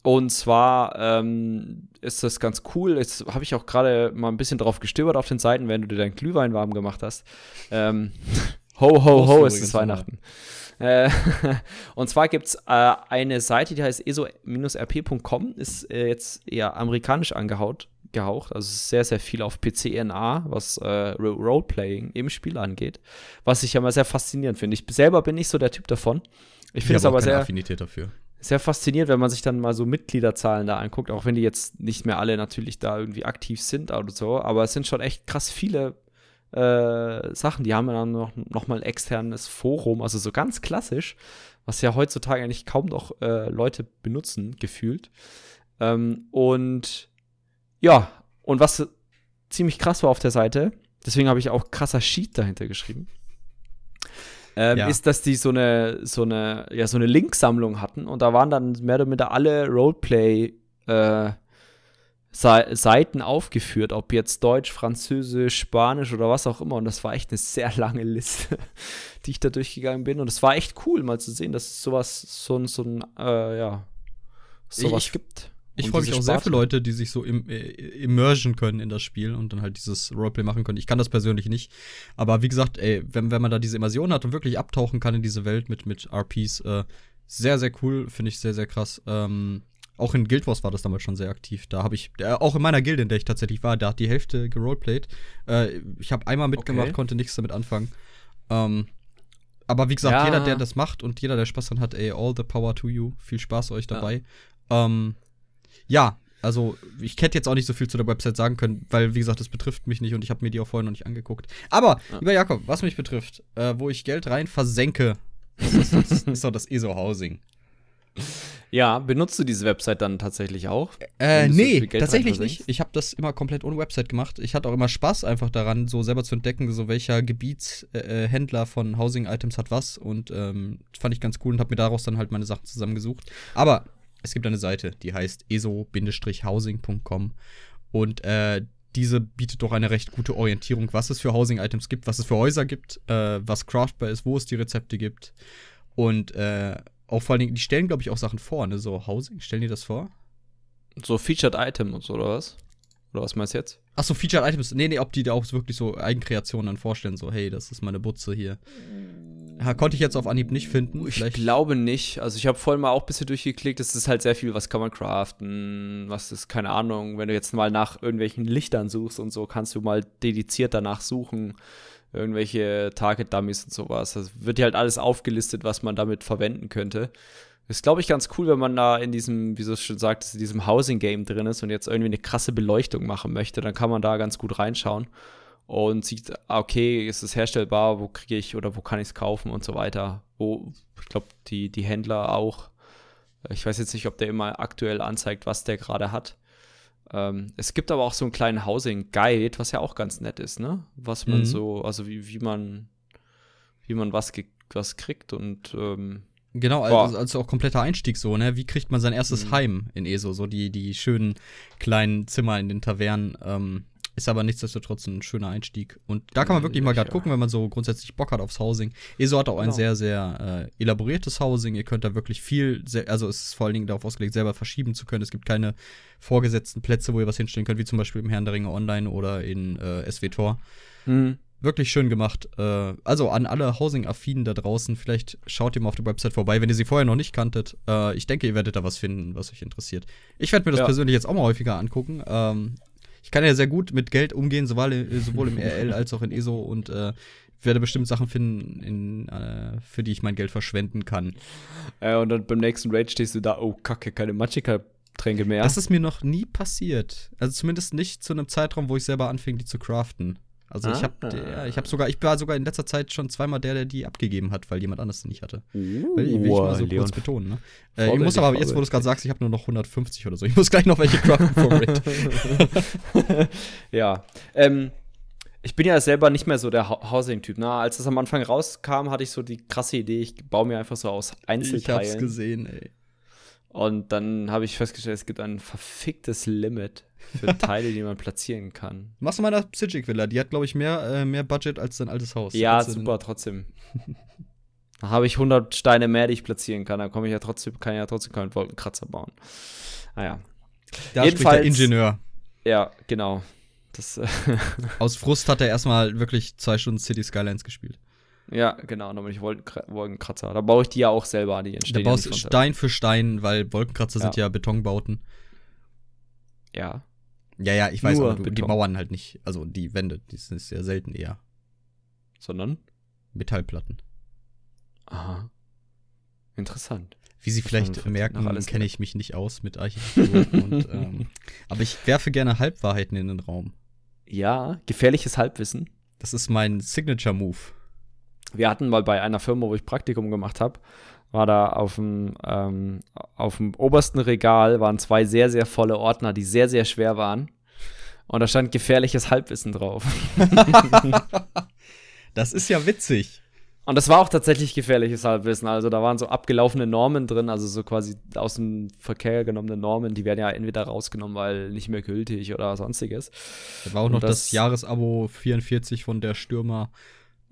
[SPEAKER 1] Und zwar ähm, ist das ganz cool. Jetzt habe ich auch gerade mal ein bisschen drauf gestöbert auf den Seiten, wenn du dir deinen Glühwein warm gemacht hast. Ähm, ho, ho, ho,
[SPEAKER 2] du
[SPEAKER 1] es ist Weihnachten. Äh, und zwar gibt es äh, eine Seite, die heißt eso-rp.com, ist äh, jetzt eher amerikanisch angehaut, gehaucht. Also ist sehr, sehr viel auf PCNA, was äh, Ro- Roleplaying im Spiel angeht. Was ich ja mal sehr faszinierend finde. Ich selber bin nicht so der Typ davon. Ich finde es aber
[SPEAKER 2] keine
[SPEAKER 1] sehr,
[SPEAKER 2] Affinität dafür.
[SPEAKER 1] Sehr faszinierend, wenn man sich dann mal so Mitgliederzahlen da anguckt, auch wenn die jetzt nicht mehr alle natürlich da irgendwie aktiv sind oder so, aber es sind schon echt krass viele äh, Sachen. Die haben dann noch, noch mal ein externes Forum, also so ganz klassisch, was ja heutzutage eigentlich kaum noch äh, Leute benutzen, gefühlt. Ähm, und ja, und was ziemlich krass war auf der Seite, deswegen habe ich auch krasser Sheet dahinter geschrieben. Ähm,
[SPEAKER 2] Ja.
[SPEAKER 1] ist, dass die so eine, so eine, ja, so eine Linksammlung hatten und da waren dann mehr oder minder alle Roleplay äh, Sei- Seiten aufgeführt, ob jetzt Deutsch, Französisch, Spanisch oder was auch immer. Und das war echt eine sehr lange Liste, die ich da durchgegangen bin. Und es war echt cool, mal zu sehen, dass es sowas, so so ein, äh, ja, sowas
[SPEAKER 2] Ich-
[SPEAKER 1] gibt.
[SPEAKER 2] Ich freue mich auch sehr für. Leute, die sich so im, äh, immersion können in das Spiel und dann halt dieses Roleplay machen können. Ich kann das persönlich nicht. Aber wie gesagt, ey, wenn, wenn man da diese Immersion hat und wirklich abtauchen kann in diese Welt mit, mit RPs, äh, sehr, sehr cool, finde ich sehr, sehr krass. Ähm, auch in Guild Wars war das damals schon sehr aktiv. Da habe ich, äh, auch in meiner Gilde, in der ich tatsächlich war, da hat die Hälfte geroleplayt. Äh, ich habe einmal mitgemacht,
[SPEAKER 1] Okay.
[SPEAKER 2] konnte nichts damit anfangen. Ähm, aber wie gesagt,
[SPEAKER 1] Ja.
[SPEAKER 2] jeder, der das macht und jeder, der Spaß dran hat, ey, all the power to you. Viel Spaß euch dabei. Ähm, ja, also ich hätte jetzt auch nicht so viel zu der Website sagen können, weil, wie gesagt, das betrifft mich nicht und ich habe mir die auch vorher noch nicht angeguckt. Aber,
[SPEAKER 1] Ja.
[SPEAKER 2] lieber Jakob, was mich betrifft, äh, wo ich Geld rein versenke, ist, das ist doch das ESO-Housing.
[SPEAKER 1] Ja, benutzt du diese Website dann tatsächlich auch?
[SPEAKER 2] Äh, nee, tatsächlich nicht. Ich habe das immer komplett ohne Website gemacht. Ich hatte auch immer Spaß einfach daran, so selber zu entdecken, so welcher Gebietshändler äh, von Housing Items hat was und ähm, fand ich ganz cool und habe mir daraus dann halt meine Sachen zusammengesucht. Aber es gibt eine Seite, die heißt eso-housing.com und äh, diese bietet doch eine recht gute Orientierung, was es für Housing-Items gibt, was es für Häuser gibt, äh, was craftbar ist, wo es die Rezepte gibt. Und äh, auch vor allen Dingen, die stellen, glaube ich, auch Sachen vor, ne? So Housing, stellen die das vor?
[SPEAKER 1] So Featured Item und so, oder was? Oder was meinst du jetzt?
[SPEAKER 2] Achso, Featured Items. Nee, nee, ob die da auch wirklich so Eigenkreationen dann vorstellen, so, hey, das ist meine Butze hier. Ja, konnte ich jetzt auf Anhieb nicht finden.
[SPEAKER 1] Ich Vielleicht. glaube nicht. Also ich habe vorhin mal auch ein bisschen durchgeklickt. Es ist halt sehr viel, was kann man craften, was ist, keine Ahnung. Wenn du jetzt mal nach irgendwelchen Lichtern suchst und so, kannst du mal dediziert danach suchen. Irgendwelche Target-Dummies und sowas. Das wird dir halt alles aufgelistet, was man damit verwenden könnte. Ist, glaube ich, ganz cool, wenn man da in diesem, wie du es schon sagtest, in diesem Housing-Game drin ist und jetzt irgendwie eine krasse Beleuchtung machen möchte, dann kann man da ganz gut reinschauen und sieht, ah, okay, ist es herstellbar, wo kriege ich oder wo kann ich es kaufen und so weiter. Wo, ich glaube, die, die Händler auch. Ich weiß jetzt nicht, ob der immer aktuell anzeigt, was der gerade hat. Ähm, es gibt aber auch so einen kleinen Housing-Guide, was ja auch ganz nett ist, ne? Was man mhm. so, also wie, wie man, wie man was, was kriegt und ähm,
[SPEAKER 2] Genau, also, also, auch kompletter Einstieg so, ne? Wie kriegt man sein erstes mhm. Heim in ESO? So die, die schönen kleinen Zimmer in den Tavernen. Ähm, ist aber nichtsdestotrotz ein schöner Einstieg. Und da kann man wirklich mal gerade gucken, wenn man so grundsätzlich Bock hat aufs Housing. ESO hat auch genau. ein sehr, sehr äh, elaboriertes Housing. Ihr könnt da wirklich viel, also es ist vor allen Dingen darauf ausgelegt, selber verschieben zu können. Es gibt keine vorgesetzten Plätze, wo ihr was hinstellen könnt, wie zum Beispiel im Herrn der Ringe Online oder in äh, SWTOR. Mhm. Wirklich schön gemacht. Äh, also an alle Housing-Affinen da draußen, vielleicht schaut ihr mal auf der Website vorbei, wenn ihr sie vorher noch nicht kanntet. Äh, ich denke, ihr werdet da was finden, was euch interessiert. Ich werde mir das ja. persönlich jetzt auch mal häufiger angucken. Ähm, ich kann ja sehr gut mit Geld umgehen, sowohl, sowohl im RL als auch in ESO und äh, werde bestimmt Sachen finden, in, äh, für die ich mein Geld verschwenden kann.
[SPEAKER 1] Äh, und dann beim nächsten Raid stehst du da, oh Kacke, keine Magicka-Tränke mehr.
[SPEAKER 2] Das ist mir noch nie passiert. Also zumindest nicht zu einem Zeitraum, wo ich selber anfing, die zu craften. Also ah. ich habe ja, ich habe sogar ich war sogar in letzter Zeit schon zweimal der, der die abgegeben hat, weil jemand anders die nicht hatte. Uh, will, will ich mal so Leon. kurz betonen, ne? Äh, ich muss aber jetzt, wo du es gerade sagst, ich habe nur noch 150 oder so. Ich muss gleich noch welche craften vom
[SPEAKER 1] Raid. ja. Ähm, ich bin ja selber nicht mehr so der Housing-Typ. Ne? Als es am Anfang rauskam, hatte ich so die krasse Idee, ich baue mir einfach so aus Einzelteilen.
[SPEAKER 2] Ich hab's gesehen, ey.
[SPEAKER 1] Und dann habe ich festgestellt, es gibt ein verficktes Limit für Teile, die man platzieren kann.
[SPEAKER 2] Machst du mal eine Psychic Villa, die hat, glaube ich, mehr, äh, mehr Budget als dein altes Haus.
[SPEAKER 1] Ja, also super, trotzdem. da habe ich 100 Steine mehr, die ich platzieren kann. Da komme ich ja trotzdem, kann ich ja trotzdem keinen Wolkenkratzer bauen. Naja.
[SPEAKER 2] Da Jedenfalls, der Ingenieur.
[SPEAKER 1] Ja, genau. Das,
[SPEAKER 2] Aus Frust hat er erstmal wirklich zwei Stunden City Skylines gespielt.
[SPEAKER 1] Ja, genau, dann bin ich Wolkenkratzer. Da baue ich die ja auch selber, die
[SPEAKER 2] entstehen. Da baust ja Stein für Stein, weil Wolkenkratzer ja. sind ja Betonbauten.
[SPEAKER 1] Ja.
[SPEAKER 2] Ja, ja, ich weiß, Nur aber die Mauern halt nicht. Also die Wände, die sind sehr selten eher.
[SPEAKER 1] Sondern?
[SPEAKER 2] Metallplatten.
[SPEAKER 1] Aha. Interessant.
[SPEAKER 2] Wie Sie vielleicht merken, kenne ich mich nicht aus mit Architektur. und, ähm, aber ich werfe gerne Halbwahrheiten in den Raum.
[SPEAKER 1] Ja, gefährliches Halbwissen.
[SPEAKER 2] Das ist mein Signature-Move.
[SPEAKER 1] Wir hatten mal bei einer Firma, wo ich Praktikum gemacht habe, war da auf dem, ähm, auf dem obersten Regal waren zwei sehr, sehr volle Ordner, die sehr, sehr schwer waren. Und da stand gefährliches Halbwissen drauf.
[SPEAKER 2] das ist ja witzig.
[SPEAKER 1] Und das war auch tatsächlich gefährliches Halbwissen. Also da waren so abgelaufene Normen drin, also so quasi aus dem Verkehr genommene Normen, die werden ja entweder rausgenommen, weil nicht mehr gültig oder sonstiges.
[SPEAKER 2] Da war auch noch das, das Jahresabo 44 von der Stürmer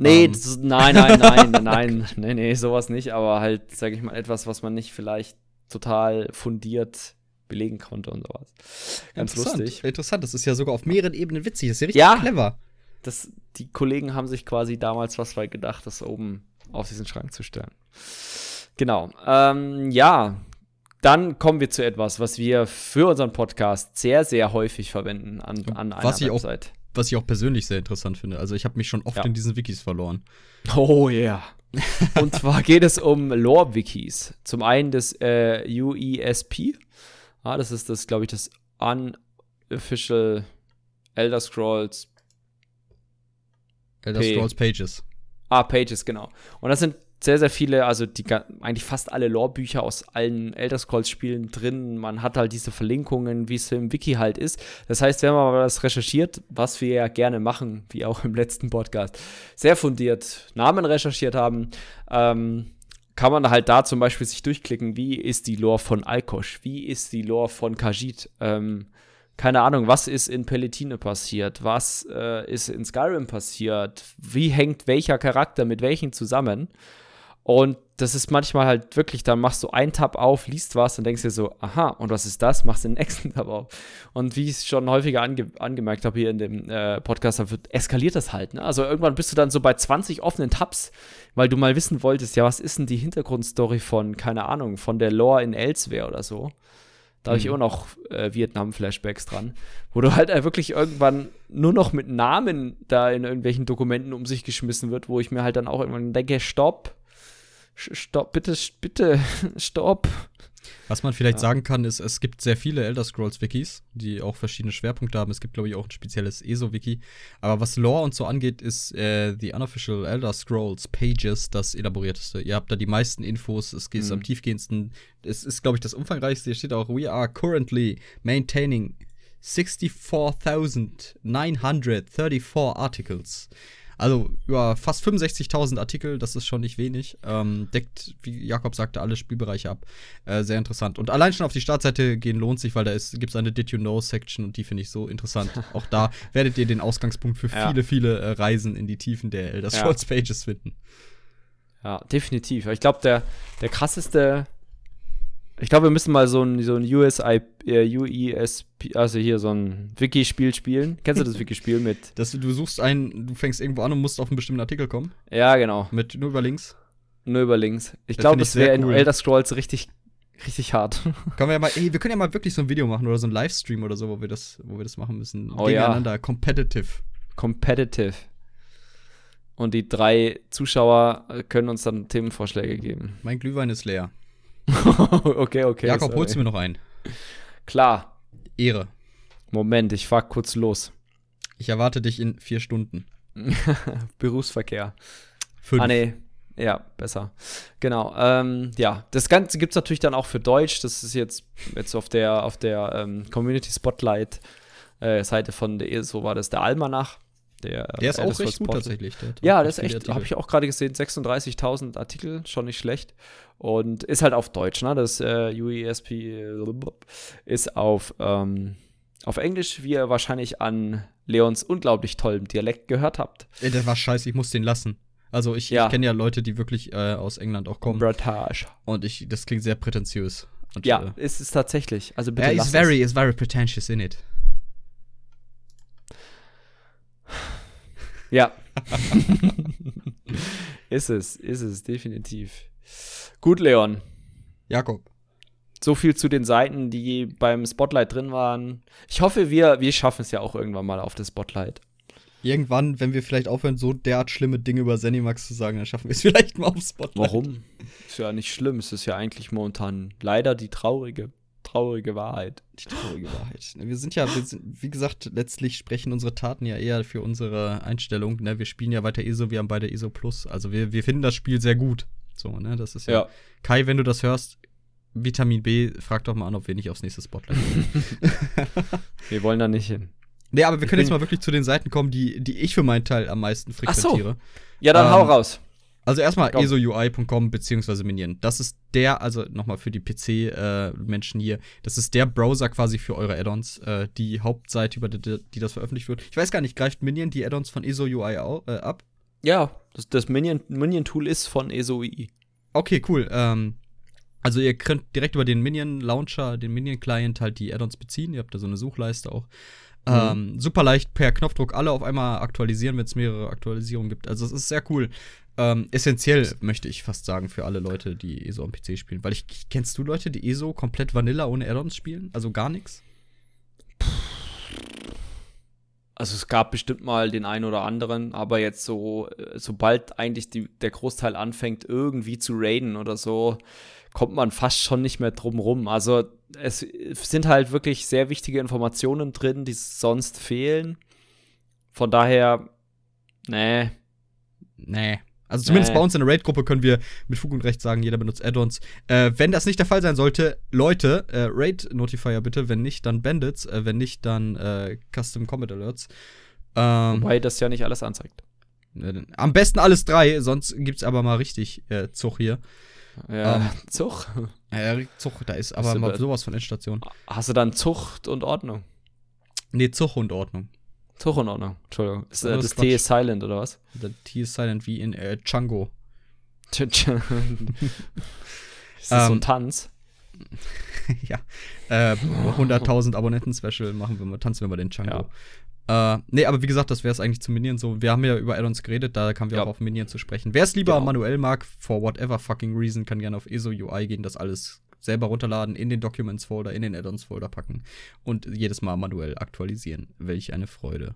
[SPEAKER 1] Nee, um. Ähm. das, nein, nein, nein, nein, nee, nee, sowas nicht, aber halt, sag ich mal, etwas, was man nicht vielleicht total fundiert belegen konnte und sowas.
[SPEAKER 2] Ganz Interessant. lustig. Interessant, das ist ja sogar auf mehreren Ebenen witzig, das ist ja richtig ja, clever.
[SPEAKER 1] Das, die Kollegen haben sich quasi damals was bei gedacht, das oben auf diesen Schrank zu stellen. Genau. Ähm, ja, dann kommen wir zu etwas, was wir für unseren Podcast sehr, sehr häufig verwenden an, an einer
[SPEAKER 2] was Website was ich auch persönlich sehr interessant finde. Also ich habe mich schon oft ja. in diesen Wikis verloren.
[SPEAKER 1] Oh ja. Yeah. Und zwar geht es um Lore-Wikis. Zum einen das äh, UESP. Ah, das ist das, glaube ich, das Unofficial Elder Scrolls.
[SPEAKER 2] Elder Scrolls Pages.
[SPEAKER 1] Ah, Pages, genau. Und das sind sehr, sehr viele, also die, eigentlich fast alle Lore-Bücher aus allen Elder Scrolls-Spielen drin. Man hat halt diese Verlinkungen, wie es im Wiki halt ist. Das heißt, wenn man mal was recherchiert, was wir ja gerne machen, wie auch im letzten Podcast, sehr fundiert Namen recherchiert haben, ähm, kann man halt da zum Beispiel sich durchklicken, wie ist die Lore von Alkosch, wie ist die Lore von Khajiit, ähm, keine Ahnung, was ist in Palatine passiert, was äh, ist in Skyrim passiert, wie hängt welcher Charakter mit welchen zusammen. Und das ist manchmal halt wirklich, dann machst du einen Tab auf, liest was und denkst dir so, aha, und was ist das? Machst den nächsten Tab auf. Und wie ich es schon häufiger ange angemerkt habe hier in dem äh, Podcast, eskaliert das halt. Ne? Also irgendwann bist du dann so bei 20 offenen Tabs, weil du mal wissen wolltest, ja, was ist denn die Hintergrundstory von, keine Ahnung, von der Lore in Elsewhere oder so. Da habe ich
[SPEAKER 2] Mhm.
[SPEAKER 1] immer noch äh, Vietnam-Flashbacks dran, wo du halt äh, wirklich irgendwann nur noch mit Namen da in irgendwelchen Dokumenten um sich geschmissen wird, wo ich mir halt dann auch irgendwann denke, stopp, stopp, bitte, bitte, stopp.
[SPEAKER 2] Was man vielleicht
[SPEAKER 1] Ja.
[SPEAKER 2] sagen kann, ist, es gibt sehr viele Elder Scrolls Wikis, die auch verschiedene Schwerpunkte haben. Es gibt, glaube ich, auch ein spezielles ESO-Wiki. Aber was Lore und so angeht, ist äh, The Unofficial Elder Scrolls Pages das elaborierteste. Ihr habt da die meisten Infos, es geht
[SPEAKER 1] Mhm.
[SPEAKER 2] am tiefgehendsten. Es ist, glaube ich, das umfangreichste. Hier steht auch, we are currently maintaining 64,934 Articles. Also über fast 65.000 Artikel, das ist schon nicht wenig. Ähm, deckt, wie Jakob sagte, alle Spielbereiche ab. Äh, sehr interessant. Und allein schon auf die Startseite gehen lohnt sich, weil da gibt es eine Did You Know Section und die finde ich so interessant. Auch da werdet ihr den Ausgangspunkt für
[SPEAKER 1] Ja.
[SPEAKER 2] viele, viele äh, Reisen in die Tiefen der Elder. Scrolls Pages finden.
[SPEAKER 1] Ja, definitiv. Ich glaube, der, der krasseste. Ich glaube, wir müssen mal so ein, so ein USI, äh, UESP, also hier so ein Wiki-Spiel spielen. Kennst du das Wiki-Spiel mit?
[SPEAKER 2] Das, du suchst einen, du fängst irgendwo an und musst auf einen bestimmten Artikel kommen.
[SPEAKER 1] Ja, genau.
[SPEAKER 2] Mit nur über links.
[SPEAKER 1] Nur über links. Ich
[SPEAKER 2] Das
[SPEAKER 1] glaube,
[SPEAKER 2] find ich
[SPEAKER 1] das wäre
[SPEAKER 2] sehr
[SPEAKER 1] in
[SPEAKER 2] cool.
[SPEAKER 1] Elder Scrolls richtig, richtig hart.
[SPEAKER 2] Können wir ja mal, ey, wir können ja mal wirklich so ein Video machen oder so ein Livestream oder so, wo wir das, wo wir das machen müssen.
[SPEAKER 1] Oh ja.
[SPEAKER 2] Gegeneinander, competitive.
[SPEAKER 1] Competitive. Und die drei Zuschauer können uns dann Themenvorschläge geben.
[SPEAKER 2] Mein Glühwein ist leer.
[SPEAKER 1] okay, okay.
[SPEAKER 2] Jakob,
[SPEAKER 1] sorry.
[SPEAKER 2] holst du mir noch einen?
[SPEAKER 1] Klar.
[SPEAKER 2] Ehre.
[SPEAKER 1] Moment, ich fahr kurz los.
[SPEAKER 2] Ich erwarte dich in vier Stunden.
[SPEAKER 1] Berufsverkehr.
[SPEAKER 2] Fünf.
[SPEAKER 1] Ah, nee. Ja, besser. Genau. Ähm, ja, das Ganze gibt es natürlich dann auch für Deutsch. Das ist jetzt, jetzt auf der, auf der ähm, Community Spotlight äh, Seite von der ESO war das der Almanach. Der,
[SPEAKER 2] Der ist
[SPEAKER 1] äh,
[SPEAKER 2] auch recht gut tatsächlich.
[SPEAKER 1] Ja, das ist echt, habe ich auch gerade gesehen, 36.000 Artikel, schon nicht schlecht. Und ist halt auf Deutsch, ne? Das äh, UESP ist auf, ähm, auf Englisch, wie ihr wahrscheinlich an Leons unglaublich tollem Dialekt gehört habt.
[SPEAKER 2] Ey, der war scheiße, ich muss den lassen. Also ich,
[SPEAKER 1] Ja.
[SPEAKER 2] ich kenne ja Leute, die wirklich äh, aus England auch kommen.
[SPEAKER 1] Bratage.
[SPEAKER 2] Und ich, das klingt sehr prätentiös. Und,
[SPEAKER 1] Ja,
[SPEAKER 2] äh,
[SPEAKER 1] ist es tatsächlich. Also bitte
[SPEAKER 2] is
[SPEAKER 1] es.
[SPEAKER 2] very, is very pretentious in it.
[SPEAKER 1] Ja. ist es, ist es, definitiv. Gut, Leon.
[SPEAKER 2] Jakob.
[SPEAKER 1] So viel zu den Seiten, die beim Spotlight drin waren. Ich hoffe, wir, wir schaffen es ja auch irgendwann mal auf das Spotlight.
[SPEAKER 2] Irgendwann, wenn wir vielleicht aufhören, so derart schlimme Dinge über Zenimax zu sagen, dann schaffen wir es vielleicht mal aufs Spotlight.
[SPEAKER 1] Warum? Ist ja nicht schlimm. Es ist ja eigentlich momentan leider die traurige, traurige Wahrheit.
[SPEAKER 2] Die traurige Wahrheit. Wir sind ja, wir sind, wie gesagt, letztlich sprechen unsere Taten ja eher für unsere Einstellung. Ne? Wir spielen ja weiter ESO, wir haben beide ESO Plus. Also wir, wir finden das Spiel sehr gut. So, ne? Das ist ja.
[SPEAKER 1] Ja.
[SPEAKER 2] Kai, wenn du das hörst, Vitamin B, frag doch mal an, ob wir nicht aufs nächste Spotlight gehen.
[SPEAKER 1] Wir wollen da nicht hin.
[SPEAKER 2] nee, aber wir können jetzt mal wirklich zu den Seiten kommen, die, die ich für meinen Teil am meisten
[SPEAKER 1] Ach so.
[SPEAKER 2] frequentiere.
[SPEAKER 1] Ja, dann
[SPEAKER 2] Ähm,
[SPEAKER 1] hau raus.
[SPEAKER 2] Also erstmal esoui.com beziehungsweise Minion. Das ist der, also nochmal für die PC-Menschen hier, das ist der Browser quasi für eure Add-ons, äh, die Hauptseite, über die, die das veröffentlicht wird. Ich weiß gar nicht, greift Minion die Add-ons von ESO-UI au- äh, ab?
[SPEAKER 1] Ja, das, das Minion- Minion-Tool ist von ESOI.
[SPEAKER 2] Okay, cool. Ähm, also ihr könnt direkt über den Minion-Launcher, den Minion-Client halt die Add-ons beziehen. Ihr habt da so eine Suchleiste auch. Ähm, super leicht per Knopfdruck alle auf einmal aktualisieren, wenn es mehrere Aktualisierungen gibt. Also es ist sehr cool. Ähm, essentiell, möchte ich fast sagen, für alle Leute, die ESO am PC spielen. Weil ich, kennst du Leute, die ESO komplett Vanilla ohne Add-ons spielen? Also gar nichts?
[SPEAKER 1] Also es gab bestimmt mal den einen oder anderen, aber jetzt so, äh, sobald eigentlich die, der Großteil anfängt, irgendwie zu raiden oder so, kommt man fast schon nicht mehr drum rum. Also es sind halt wirklich sehr wichtige Informationen drin, die sonst fehlen. Von daher, nee.
[SPEAKER 2] Nee. Also zumindest
[SPEAKER 1] Nee.
[SPEAKER 2] bei uns in der Raid-Gruppe können wir mit Fug und Recht sagen, jeder benutzt Add-ons. Äh, wenn das nicht der Fall sein sollte, Leute, äh, Raid-Notifier bitte. Wenn nicht, dann Bandits. Äh, wenn nicht, dann äh, Custom Combat Alerts. Ähm,
[SPEAKER 1] Wobei das ja nicht alles anzeigt.
[SPEAKER 2] äh, am besten alles drei, sonst gibt's aber mal richtig äh, Zug hier.
[SPEAKER 1] Ja, ähm, Zug.
[SPEAKER 2] Ja, Zug, da ist aber mal sowas von Endstation.
[SPEAKER 1] Hast du dann Zucht und Ordnung?
[SPEAKER 2] Nee, Zug und Ordnung.
[SPEAKER 1] Zug und Ordnung, Entschuldigung. Ist, äh, das, T ist silent, oder was?
[SPEAKER 2] Das T ist silent wie in äh, Django.
[SPEAKER 1] ist das so ein ähm, Tanz?
[SPEAKER 2] ja. Äh, 100.000 Abonnenten-Special machen wir mal, tanzen wir mal den Django. Ja. Äh, nee, aber wie gesagt, das wäre es eigentlich zu Minion so. Wir haben ja über Addons geredet, da kamen wir ja. auch auf Minion zu sprechen. Wer es lieber genau. manuell mag, for whatever fucking reason, kann gerne auf ESO UI gehen, das alles selber runterladen, in den Documents-Folder, in den Add-ons-Folder packen und jedes Mal manuell aktualisieren. Welch eine Freude.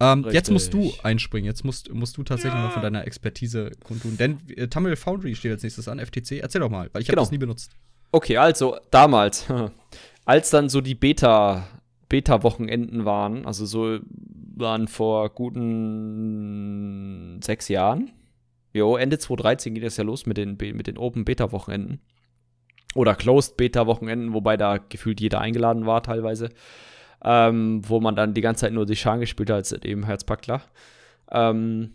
[SPEAKER 2] Ähm, jetzt musst du einspringen. Jetzt musst, musst du tatsächlich ja. mal von deiner Expertise kundtun. Denn äh, Tamil Foundry steht als nächstes an, FTC. Erzähl doch mal, weil ich genau. habe das nie benutzt.
[SPEAKER 1] Okay, also damals, als dann so die Beta, Beta-Wochenenden waren, also so waren vor guten sechs Jahren. Jo, Ende 2013 ging das ja los mit den, mit den Open Beta-Wochenenden. Oder Closed Beta-Wochenenden, wobei da gefühlt jeder eingeladen war teilweise. Ähm, wo man dann die ganze Zeit nur die Scharen gespielt hat, als eben Herzpackler. Ähm,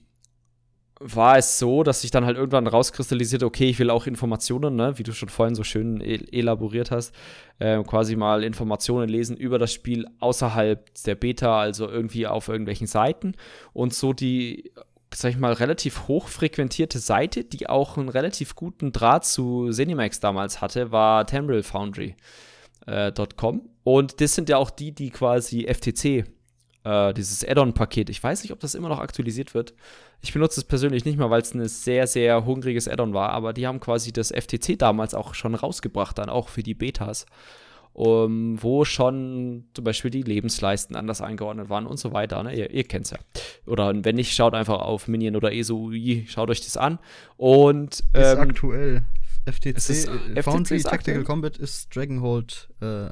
[SPEAKER 1] war es so, dass sich dann halt irgendwann rauskristallisiert, okay, ich will auch Informationen, ne, wie du schon vorhin so schön el elaboriert hast, äh, quasi mal Informationen lesen über das Spiel außerhalb der Beta, also irgendwie auf irgendwelchen Seiten und so die, sag ich mal, relativ hoch frequentierte Seite, die auch einen relativ guten Draht zu Zenimax damals hatte, war TembrelFoundry.com äh, und das sind ja auch die, die quasi FTC äh, dieses Add-on-Paket. Ich weiß nicht, ob das immer noch aktualisiert wird. Ich benutze es persönlich nicht mehr, weil es ein sehr, sehr hungriges Add-on war, aber die haben quasi das FTC damals auch schon rausgebracht, dann auch für die Betas. Um, wo schon zum Beispiel die Lebensleisten anders eingeordnet waren und so weiter. Ne? Ihr, ihr kennt es ja. Oder wenn nicht, schaut einfach auf Minion oder ESOI, schaut euch das an. Und
[SPEAKER 2] ähm, ist aktuell. FTC, ist, äh, Foundry FTC Tactical Combat ist Dragonhold äh,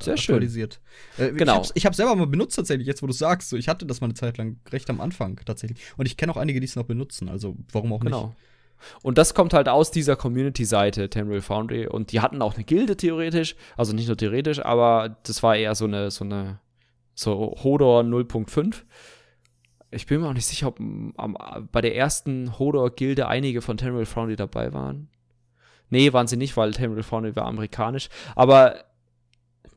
[SPEAKER 1] sehr aktualisiert.
[SPEAKER 2] Schön. Äh, genau. Ich habe es selber mal benutzt tatsächlich, jetzt wo du sagst. So, ich hatte das mal eine Zeit lang recht am Anfang tatsächlich. Und ich kenne auch einige, die es noch benutzen. Also warum auch genau. nicht.
[SPEAKER 1] Und das kommt halt aus dieser Community-Seite, Tenreal Foundry. Und die hatten auch eine Gilde theoretisch. Also nicht nur theoretisch, aber das war eher so eine, so eine, so Hodor 0.5. Ich bin mir auch nicht sicher, ob am, bei der ersten Hodor-Gilde einige von Tenreal Foundry dabei waren. Nee, waren sie nicht, weil Tenreal Foundry war amerikanisch. Aber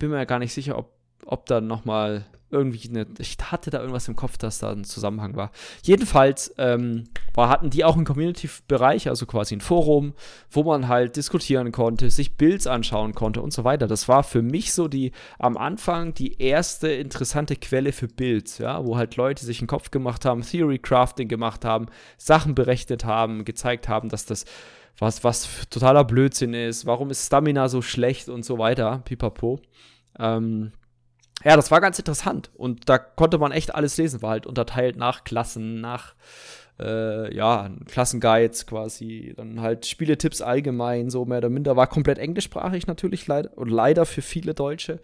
[SPEAKER 1] bin mir gar nicht sicher, ob, ob da nochmal irgendwie eine, ich hatte da irgendwas im Kopf, dass da ein Zusammenhang war. Jedenfalls ähm, war, hatten die auch einen Community-Bereich, also quasi ein Forum, wo man halt diskutieren konnte, sich Builds anschauen konnte und so weiter. Das war für mich so die am Anfang die erste interessante Quelle für Builds, ja, wo halt Leute sich einen Kopf gemacht haben, Theory Crafting gemacht haben, Sachen berechnet haben, gezeigt haben, dass das was, was totaler Blödsinn ist, warum ist Stamina so schlecht und so weiter, pipapo. Ähm, ja, das war ganz interessant. Und da konnte man echt alles lesen, war halt unterteilt nach Klassen, nach äh, ja, Klassenguides quasi, dann halt Spieletipps allgemein, so mehr oder minder, war komplett englischsprachig natürlich leider und leider für viele deutsche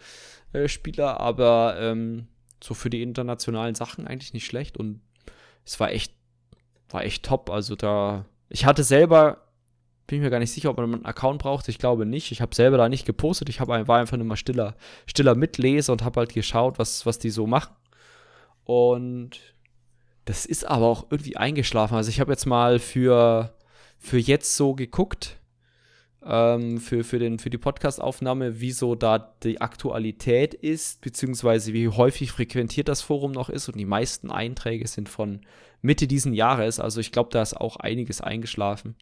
[SPEAKER 1] äh, Spieler, aber ähm, so für die internationalen Sachen eigentlich nicht schlecht. Und es war echt, war echt top, also da, ich hatte selber bin ich mir gar nicht sicher, ob man einen Account braucht. Ich glaube nicht. Ich habe selber da nicht gepostet. Ich hab, war einfach nur mal stiller, stiller Mitleser und habe halt geschaut, was, was die so machen. Und das ist aber auch irgendwie eingeschlafen. Also ich habe jetzt mal für, für jetzt so geguckt, ähm, für, für, den, für die Podcastaufnahme, wie so da die Aktualität ist, beziehungsweise wie häufig frequentiert das Forum noch ist. Und die meisten Einträge sind von Mitte diesen Jahres. Also ich glaube, da ist auch einiges eingeschlafen.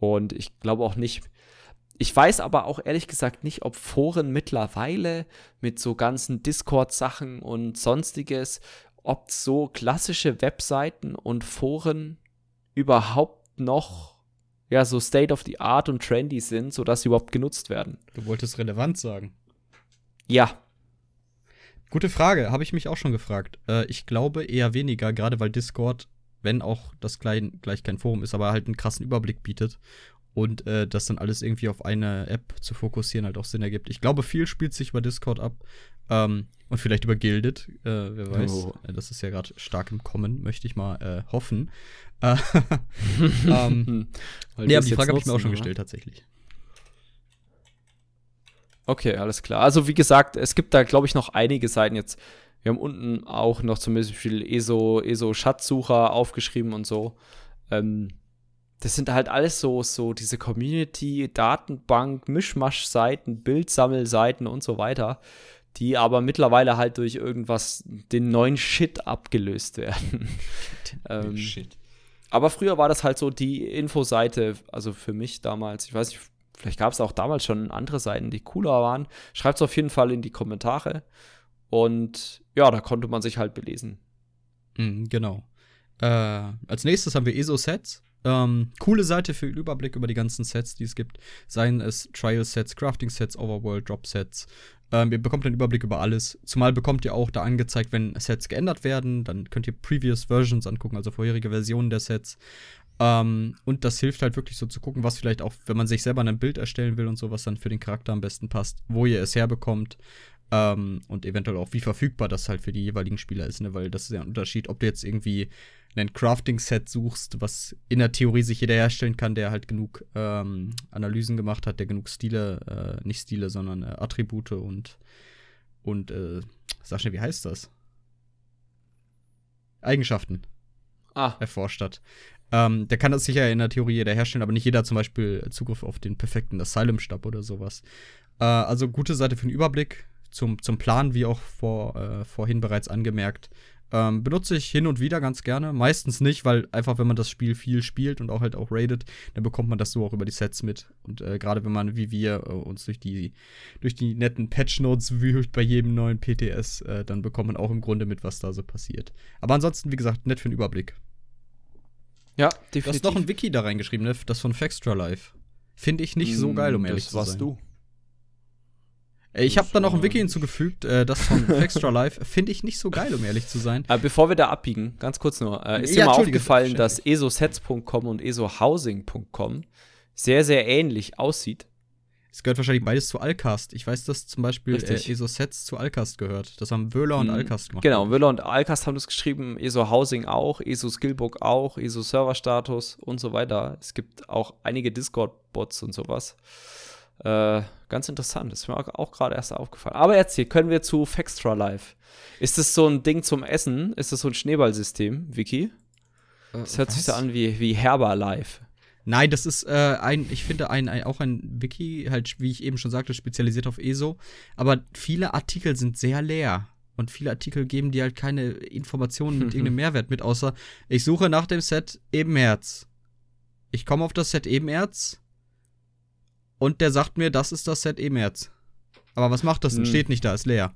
[SPEAKER 1] Und ich glaube auch nicht, ich weiß aber auch ehrlich gesagt nicht, ob Foren mittlerweile mit so ganzen Discord-Sachen und sonstiges, ob so klassische Webseiten und Foren überhaupt noch ja so State of the Art und trendy sind, sodass sie überhaupt genutzt werden.
[SPEAKER 2] Du wolltest relevant sagen.
[SPEAKER 1] Ja.
[SPEAKER 2] Gute Frage, habe ich mich auch schon gefragt. Äh, ich glaube eher weniger, gerade weil Discord wenn auch das klein, gleich kein Forum ist, aber halt einen krassen Überblick bietet und äh, das dann alles irgendwie auf eine App zu fokussieren halt auch Sinn ergibt. Ich glaube, viel spielt sich über Discord ab ähm, und vielleicht über Gilded, äh, wer weiß. Oh. Äh, das ist ja gerade stark im Kommen, möchte ich mal äh, hoffen. Äh, ähm, ja, die Frage habe ich mir auch schon gestellt, tatsächlich.
[SPEAKER 1] Okay, alles klar. Also wie gesagt, es gibt da, glaube ich, noch einige Seiten jetzt wir haben unten auch noch zum Beispiel ESO, ESO Schatzsucher aufgeschrieben und so. Ähm, das sind halt alles so, so diese Community, Datenbank, Mischmasch-Seiten, Bildsammelseiten und so weiter, die aber mittlerweile halt durch irgendwas, den neuen Shit abgelöst werden. ähm, Shit. Aber früher war das halt so die Infoseite, also für mich damals, ich weiß nicht, vielleicht gab es auch damals schon andere Seiten, die cooler waren. Schreibt es auf jeden Fall in die Kommentare. Und ja, da konnte man sich halt belesen.
[SPEAKER 2] Mhm, genau. Äh, als nächstes haben wir ESO-Sets. Ähm, coole Seite für den Überblick über die ganzen Sets, die es gibt. Seien es Trial-Sets, Crafting-Sets, Overworld, Drop-Sets. Ähm, ihr bekommt einen Überblick über alles. Zumal bekommt ihr auch da angezeigt, wenn Sets geändert werden. Dann könnt ihr Previous Versions angucken, also vorherige Versionen der Sets. Ähm, und das hilft halt wirklich so zu gucken, was vielleicht auch, wenn man sich selber ein Bild erstellen will und so, was dann für den Charakter am besten passt, wo ihr es herbekommt. Ähm, und eventuell auch, wie verfügbar das halt für die jeweiligen Spieler ist, ne? Weil das ist ja ein Unterschied, ob du jetzt irgendwie ein Crafting-Set suchst, was in der Theorie sich jeder herstellen kann, der halt genug ähm, Analysen gemacht hat, der genug Stile, äh, nicht Stile, sondern äh, Attribute und, und äh, sag schnell, wie heißt das? Eigenschaften ah. erforscht hat. Ähm, der kann das sicher in der Theorie jeder herstellen, aber nicht jeder zum Beispiel Zugriff auf den perfekten Asylum-Stab oder sowas. Äh, also gute Seite für den Überblick zum, zum Plan, wie auch vor, äh, vorhin bereits angemerkt. Ähm, benutze ich hin und wieder ganz gerne. Meistens nicht, weil einfach, wenn man das Spiel viel spielt und auch halt auch raidet, dann bekommt man das so auch über die Sets mit. Und äh, gerade wenn man, wie wir, äh, uns durch die, durch die netten Patch-Notes wühlt bei jedem neuen PTS, äh, dann bekommt man auch im Grunde mit, was da so passiert. Aber ansonsten, wie gesagt, nett für den Überblick.
[SPEAKER 1] Ja, definitiv. Du hast
[SPEAKER 2] noch ein Wiki da reingeschrieben, ne? Das von Fextra Life. Finde ich nicht so mm, geil, um ehrlich zu sein. Das warst du. Äh, ich habe da noch ein Wiki hinzugefügt, äh, das von Extra Life. Finde ich nicht so geil, um ehrlich zu sein.
[SPEAKER 1] Aber bevor wir da abbiegen, ganz kurz nur. Äh, ist ja, dir mal aufgefallen, dass esosets.com und esohousing.com sehr, sehr ähnlich aussieht?
[SPEAKER 2] Es gehört wahrscheinlich beides zu Alcast. Ich weiß, dass zum Beispiel äh, ESO-Sets zu Alcast gehört. Das haben Wöhler und mhm. Alcast
[SPEAKER 1] gemacht. Genau, Wöhler und Alcast haben das geschrieben, ESO Housing auch, ESO Skillbook auch, ESO Server Status und so weiter. Es gibt auch einige Discord-Bots und sowas. Äh, ganz interessant, ist mir auch gerade erst aufgefallen. Aber erzähl, können wir zu Fextra Live? Ist das so ein Ding zum Essen? Ist das so ein Schneeballsystem, Vicky? Äh, das hört was? sich so an wie, wie Herber Live.
[SPEAKER 2] Nein, das ist äh, ein, ich finde, ein, ein, auch ein Wiki, halt, wie ich eben schon sagte, spezialisiert auf ESO. Aber viele Artikel sind sehr leer. Und viele Artikel geben dir halt keine Informationen mit irgendeinem Mehrwert mit, außer ich suche nach dem Set Ebenerz. Ich komme auf das Set Ebenerz und der sagt mir, das ist das Set E-März. Aber was macht das denn? Hm. Steht nicht da, ist leer.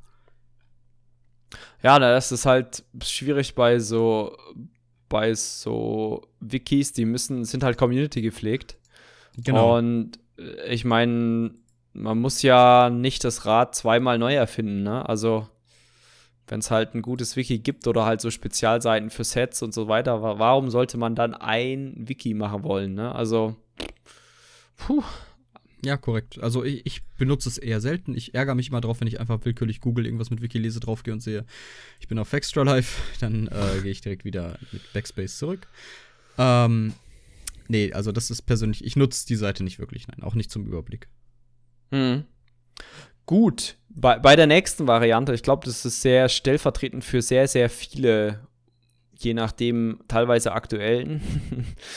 [SPEAKER 1] Ja, das ist halt schwierig bei so bei so Wikis, die müssen sind halt Community gepflegt. Genau. Und äh, ich meine, man muss ja nicht das Rad zweimal neu erfinden, ne? Also wenn es halt ein gutes Wiki gibt oder halt so Spezialseiten für Sets und so weiter, warum sollte man dann ein Wiki machen wollen, ne? Also
[SPEAKER 2] puh. Ja, korrekt. Also ich, ich, benutze es eher selten. Ich ärgere mich immer drauf, wenn ich einfach willkürlich Google irgendwas mit Wikilese draufgehe und sehe, ich bin auf Extra Life, dann äh, gehe ich direkt wieder mit Backspace zurück. Ähm, nee, also das ist persönlich, ich nutze die Seite nicht wirklich, nein, auch nicht zum Überblick.
[SPEAKER 1] Hm. Gut, bei, bei der nächsten Variante, ich glaube, das ist sehr stellvertretend für sehr, sehr viele je nachdem teilweise aktuellen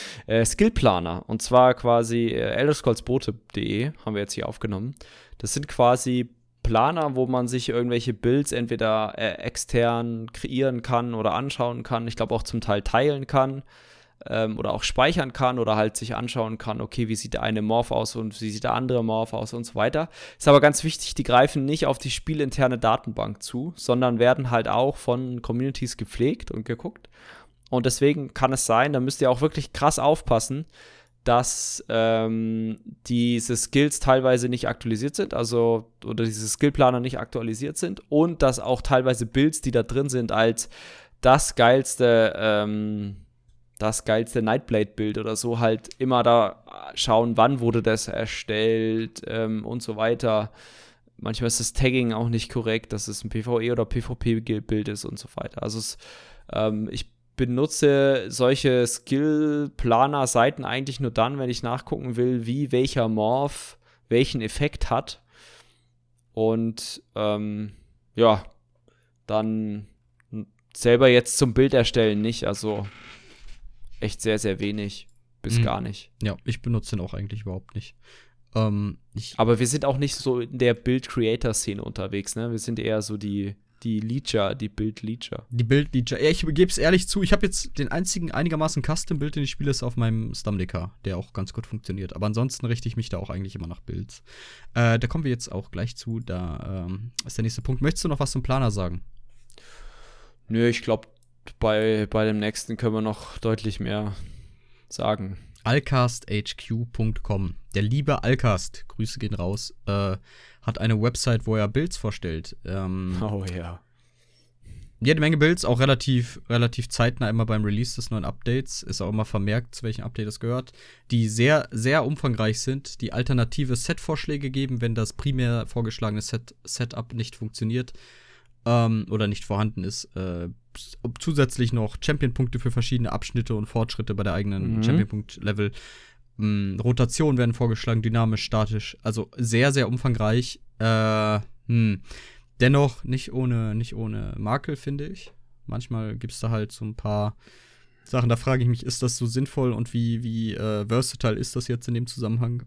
[SPEAKER 1] äh, Skillplaner. Und zwar quasi äh, elderscrollsbote.de haben wir jetzt hier aufgenommen. Das sind quasi Planer, wo man sich irgendwelche Builds entweder äh, extern kreieren kann oder anschauen kann. Ich glaube auch zum Teil teilen kann ähm, oder auch speichern kann oder halt sich anschauen kann, okay, wie sieht der eine Morph aus und wie sieht der andere Morph aus und so weiter. Ist aber ganz wichtig, die greifen nicht auf die spielinterne Datenbank zu, sondern werden halt auch von Communities gepflegt und geguckt. Und deswegen kann es sein, da müsst ihr auch wirklich krass aufpassen, dass ähm, diese Skills teilweise nicht aktualisiert sind, also oder diese Skillplaner nicht aktualisiert sind und dass auch teilweise Builds, die da drin sind, als das geilste ähm, das geilste Nightblade-Bild oder so halt immer da schauen, wann wurde das erstellt ähm, und so weiter. Manchmal ist das Tagging auch nicht korrekt, dass es ein PvE oder PvP-Bild ist und so weiter. Also es, ähm, ich benutze solche Skill-Planer-Seiten eigentlich nur dann, wenn ich nachgucken will, wie welcher Morph welchen Effekt hat. Und ähm, ja, dann selber jetzt zum Bild erstellen nicht. Also echt sehr, sehr wenig. bis
[SPEAKER 2] Mhm.
[SPEAKER 1] gar nicht.
[SPEAKER 2] Ja, ich benutze den auch eigentlich überhaupt nicht. Ähm,
[SPEAKER 1] Aber wir sind auch nicht so in der Bild-Creator-Szene unterwegs, ne? Wir sind eher so die, die Leecher, die Bild-Leecher.
[SPEAKER 2] die Bild-Leader. Ja, ich gebe es ehrlich zu, ich habe jetzt den einzigen einigermaßen Custom-Bild, den ich spiele, ist auf meinem Stamdeka, der auch ganz gut funktioniert. Aber ansonsten richte ich mich da auch eigentlich immer nach Builds. Äh, da kommen wir jetzt auch gleich zu. Da ähm, ist der nächste Punkt. Möchtest du noch was zum Planer sagen?
[SPEAKER 1] Nö, ich glaube, bei, bei dem nächsten können wir noch deutlich mehr sagen.
[SPEAKER 2] Alcasthq.com. Der liebe Alcast, Grüße gehen raus, äh, hat eine Website, wo er Builds vorstellt. Ähm,
[SPEAKER 1] Oh ja.
[SPEAKER 2] jede Menge Builds, auch relativ, relativ zeitnah immer beim Release des neuen Updates. Ist auch immer vermerkt, zu welchem Update es gehört. Die sehr, sehr umfangreich sind, die alternative Set-Vorschläge geben, wenn das primär vorgeschlagene Set Setup nicht funktioniert ähm, oder nicht vorhanden ist. Äh, zusätzlich noch Champion-Punkte für verschiedene Abschnitte und Fortschritte bei der eigenen
[SPEAKER 1] Mhm.
[SPEAKER 2] Champion-Punkt-Level. Mm, Rotationen werden vorgeschlagen, dynamisch, statisch. Also sehr, sehr umfangreich. Äh, hm. Dennoch nicht ohne, nicht ohne Makel, finde ich. Manchmal gibt es da halt so ein paar Sachen, da frage ich mich, ist das so sinnvoll und wie, wie äh, versatile ist das jetzt in dem Zusammenhang?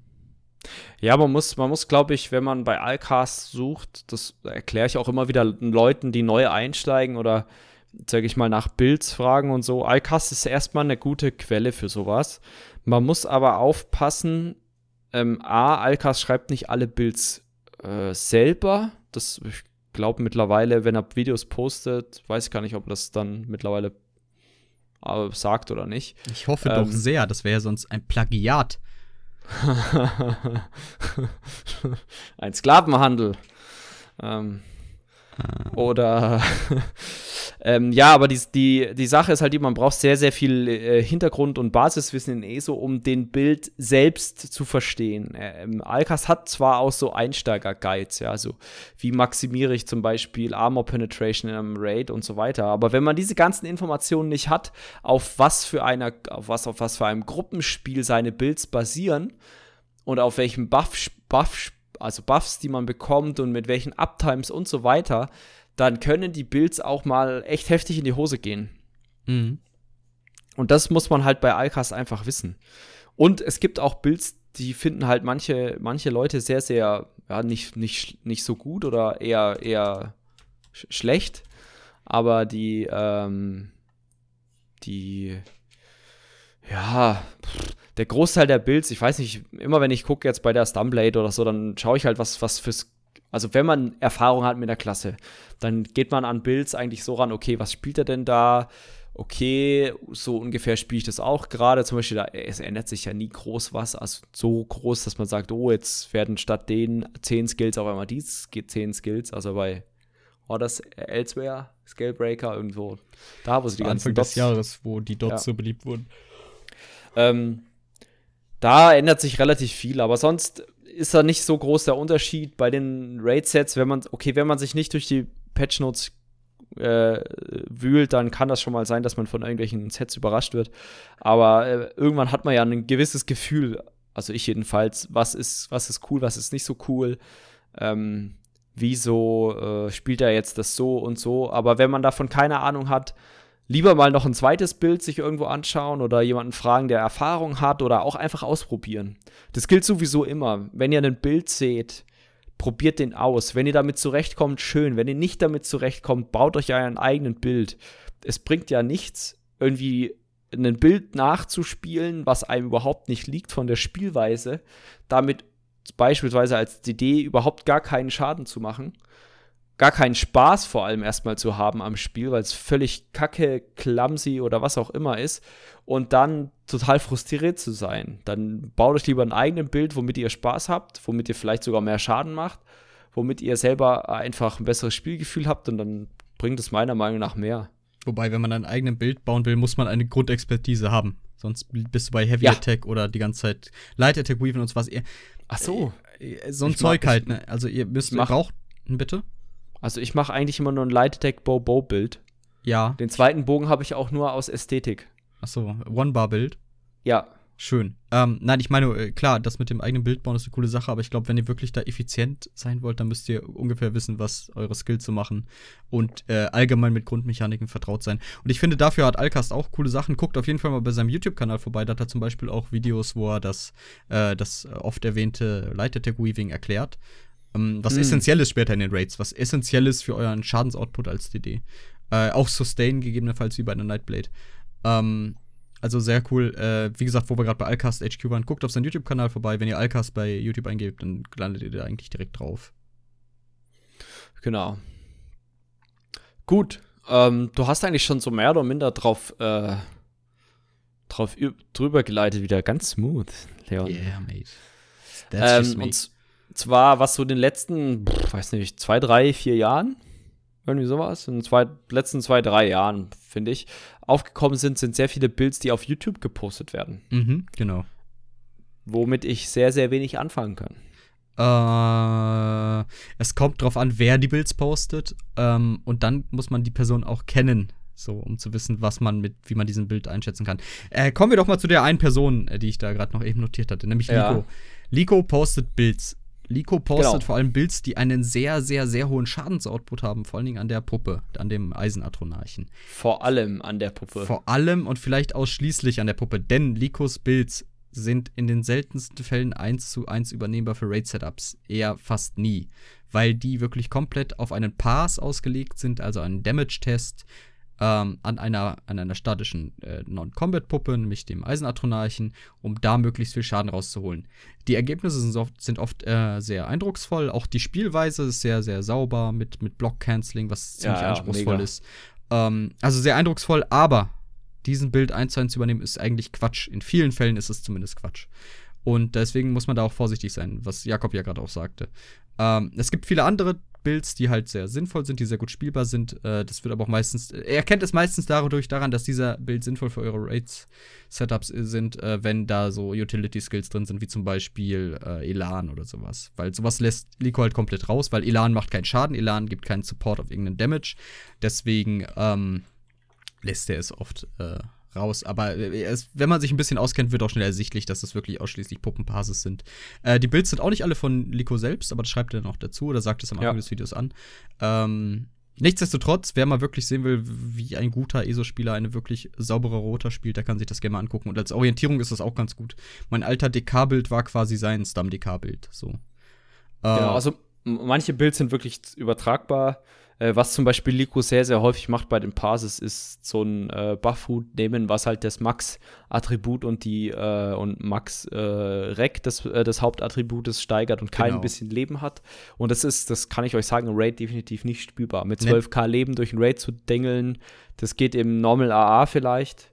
[SPEAKER 1] Ja, man muss, man muss, glaube ich, wenn man bei Alcast sucht, das erkläre ich auch immer wieder Leuten, die neu einsteigen oder, sage ich mal, nach Builds fragen und so. Alcast ist erstmal eine gute Quelle für sowas. Man muss aber aufpassen, ähm, A, Alcast schreibt nicht alle Builds äh, selber. Das, ich glaube mittlerweile, wenn er Videos postet, weiß ich gar nicht, ob das dann mittlerweile äh, sagt oder nicht.
[SPEAKER 2] Ich hoffe
[SPEAKER 1] Ähm.
[SPEAKER 2] doch sehr, das wäre ja sonst ein Plagiat.
[SPEAKER 1] Ein Sklavenhandel. Ähm, oder ähm, ja, aber die, die, die Sache ist halt die, man braucht sehr, sehr viel äh, Hintergrund- und Basiswissen in ESO, um den Bild selbst zu verstehen. Ähm, Alcast hat zwar auch so Einsteiger-Guides, ja, also wie maximiere ich zum Beispiel Armor Penetration in einem Raid und so weiter. Aber wenn man diese ganzen Informationen nicht hat, auf was für einer, auf was, auf was für einem Gruppenspiel seine Builds basieren und auf welchem Buff, Buff, also Buffs, die man bekommt und mit welchen Uptimes und so weiter, dann können die Builds auch mal echt heftig in die Hose gehen.
[SPEAKER 2] Mhm.
[SPEAKER 1] Und das muss man halt bei Alcast einfach wissen. Und es gibt auch Builds, die finden halt manche, manche Leute sehr, sehr, ja, nicht, nicht, nicht so gut oder eher, eher sch schlecht. Aber die, ähm, die, ja, pff, der Großteil der Builds, ich weiß nicht, immer wenn ich gucke jetzt bei der Stumblade oder so, dann schaue ich halt, was, was fürs, also wenn man Erfahrung hat mit der Klasse, dann geht man an Builds eigentlich so ran, okay, was spielt er denn da? Okay, so ungefähr spiele ich das auch gerade. Zum Beispiel, da, es ändert sich ja nie groß was, also so groß, dass man sagt, oh, jetzt werden statt den 10 Skills auf einmal die 10 Skills, also bei, war das Elsewhere, Scalebreaker, irgendwo, da, wo sie die ganzen
[SPEAKER 2] Anfang des
[SPEAKER 1] Dots
[SPEAKER 2] Jahres, wo die Dots
[SPEAKER 1] Ja.
[SPEAKER 2] so beliebt wurden.
[SPEAKER 1] Ähm, da ändert sich relativ viel, aber sonst ist da nicht so groß der Unterschied bei den Raid-Sets, wenn man, okay, wenn man sich nicht durch die Patch-Notes äh, wühlt, dann kann das schon mal sein, dass man von irgendwelchen Sets überrascht wird. Aber äh, irgendwann hat man ja ein gewisses Gefühl, also ich jedenfalls, was ist, was ist cool, was ist nicht so cool. Ähm, wieso äh, spielt er jetzt das so und so? Aber wenn man davon keine Ahnung hat, lieber mal noch ein zweites Bild sich irgendwo anschauen oder jemanden fragen, der Erfahrung hat oder auch einfach ausprobieren. Das gilt sowieso immer. Wenn ihr ein Bild seht, probiert den aus. Wenn ihr damit zurechtkommt, schön. Wenn ihr nicht damit zurechtkommt, baut euch euren eigenen Bild. Es bringt ja nichts, irgendwie ein Bild nachzuspielen, was einem überhaupt nicht liegt von der Spielweise, damit beispielsweise als DD überhaupt gar keinen Schaden zu machen gar keinen Spaß vor allem erstmal zu haben am Spiel, weil es völlig kacke, clumsy oder was auch immer ist und dann total frustriert zu sein. Dann baut euch lieber ein eigenes Bild, womit ihr Spaß habt, womit ihr vielleicht sogar mehr Schaden macht, womit ihr selber einfach ein besseres Spielgefühl habt und dann bringt es meiner Meinung nach mehr.
[SPEAKER 2] Wobei, wenn man ein eigenes Bild bauen will, muss man eine Grundexpertise haben. Sonst bist du bei Heavy
[SPEAKER 1] Ja.
[SPEAKER 2] Attack oder die ganze Zeit Light Attack Weaven und was. Ihr,
[SPEAKER 1] Ach so.
[SPEAKER 2] äh, so ein Zeug halt, ne? Also ihr müsst, braucht, Hm, bitte?
[SPEAKER 1] Also ich mache eigentlich immer nur ein Light Attack Bow Bow Bild.
[SPEAKER 2] Ja.
[SPEAKER 1] Den zweiten Bogen habe ich auch nur aus Ästhetik.
[SPEAKER 2] Achso, One-Bar-Bild.
[SPEAKER 1] Ja,
[SPEAKER 2] Schön. Ähm, nein, ich meine, äh, klar, das mit dem eigenen Bild bauen ist eine coole Sache, aber ich glaube, wenn ihr wirklich da effizient sein wollt, dann müsst ihr ungefähr wissen, was eure Skills zu machen und äh, allgemein mit Grundmechaniken vertraut sein. Und ich finde, dafür hat Alcast auch coole Sachen. Guckt auf jeden Fall mal bei seinem YouTube-Kanal vorbei. Da hat er zum Beispiel auch Videos, wo er das, äh, das oft erwähnte Light Attack Weaving erklärt. Ähm, was
[SPEAKER 1] Mhm.
[SPEAKER 2] essentiell ist später in den Raids, was essentiell ist für euren Schadensoutput als DD. Äh, auch Sustain gegebenenfalls wie bei einer Nightblade. Ähm, also sehr cool. Äh, wie gesagt, wo wir gerade bei Alcast HQ waren, guckt auf seinen YouTube-Kanal vorbei. Wenn ihr Alcast bei YouTube eingebt, dann landet ihr da eigentlich direkt drauf.
[SPEAKER 1] Genau. Gut. Ähm, du hast eigentlich schon so mehr oder minder drauf, äh, drauf drüber geleitet, wieder ganz smooth, Leon.
[SPEAKER 2] mate.
[SPEAKER 1] Ähm, und z- zwar, was so in den letzten, pff, weiß nicht, zwei, drei, vier Jahren, irgendwie sowas, in den zwei, letzten zwei, drei Jahren, finde ich, aufgekommen sind, sind sehr viele Builds, die auf YouTube gepostet werden,
[SPEAKER 2] Mhm, genau.
[SPEAKER 1] womit ich sehr, sehr wenig anfangen kann.
[SPEAKER 2] Äh, es kommt drauf an, wer die Builds postet. Ähm, und dann muss man die Person auch kennen, so um zu wissen, was man mit, wie man diesen Bild einschätzen kann. Äh, kommen wir doch mal zu der einen Person, äh, die ich da gerade noch eben notiert hatte, nämlich
[SPEAKER 1] Ja.
[SPEAKER 2] Liko. Liko postet Builds. Liko postet
[SPEAKER 1] Genau.
[SPEAKER 2] vor allem Builds, die einen sehr, sehr, sehr hohen Schadensoutput haben, vor allen Dingen an der Puppe, an dem Eisenatronarchen.
[SPEAKER 1] Vor allem an der Puppe.
[SPEAKER 2] Vor allem und vielleicht ausschließlich an der Puppe, denn Likos Builds sind in den seltensten Fällen 1 zu 1 übernehmbar für Raid-Setups. Eher fast nie. Weil die wirklich komplett auf einen Pass ausgelegt sind, also einen Damage-Test ähm, an, einer, an einer statischen äh, Non-Combat-Puppe, nämlich dem Eisenatronarchen, um da möglichst viel Schaden rauszuholen. Die Ergebnisse sind oft, sind oft äh, sehr eindrucksvoll. Auch die Spielweise ist sehr, sehr sauber mit, mit Block-Canceling, was ziemlich
[SPEAKER 1] Ja,
[SPEAKER 2] anspruchsvoll
[SPEAKER 1] mega.
[SPEAKER 2] ist. Ähm, also sehr eindrucksvoll, aber diesen Bild eins zu eins übernehmen, ist eigentlich Quatsch. In vielen Fällen ist es zumindest Quatsch. Und deswegen muss man da auch vorsichtig sein, was Jakob ja gerade auch sagte. Ähm, es gibt viele andere Builds, die halt sehr sinnvoll sind, die sehr gut spielbar sind. Äh, das wird aber auch meistens, er erkennt es meistens dadurch daran, dass dieser Bild sinnvoll für eure Raids-Setups sind, äh, wenn da so Utility-Skills drin sind, wie zum Beispiel äh, Elan oder sowas. Weil sowas lässt Liko halt komplett raus, weil Elan macht keinen Schaden, Elan gibt keinen Support auf irgendeinen Damage. Deswegen, ähm, lässt er es oft äh, raus. Aber äh, es, wenn man sich ein bisschen auskennt, wird auch schnell ersichtlich, dass das wirklich ausschließlich Puppenbasis sind. Äh, die Builds sind auch nicht alle von Liko selbst, aber das schreibt er noch dazu oder sagt es am
[SPEAKER 1] Ja.
[SPEAKER 2] Anfang des Videos an. Ähm, nichtsdestotrotz, wer mal wirklich sehen will, wie ein guter ESO-Spieler eine wirklich saubere Roter spielt, der kann sich das gerne mal angucken. Und als Orientierung ist das auch ganz gut. Mein alter DK-Bild war quasi sein Stam-DK-Bild. So. Äh,
[SPEAKER 1] Genau, also m- manche Builds sind wirklich übertragbar. Äh, was zum Beispiel Liko sehr, sehr häufig macht bei den Passes, ist so ein äh, Buff-Hut nehmen, was halt das Max-Attribut und die äh, und Max-Rec des, äh, des Hauptattributes steigert und kein
[SPEAKER 2] Genau.
[SPEAKER 1] bisschen Leben hat. Und das ist, das kann ich euch sagen, Raid definitiv nicht spielbar. Mit
[SPEAKER 2] Nee.
[SPEAKER 1] 12k Leben durch ein Raid zu dengeln, das geht im Normal AA vielleicht.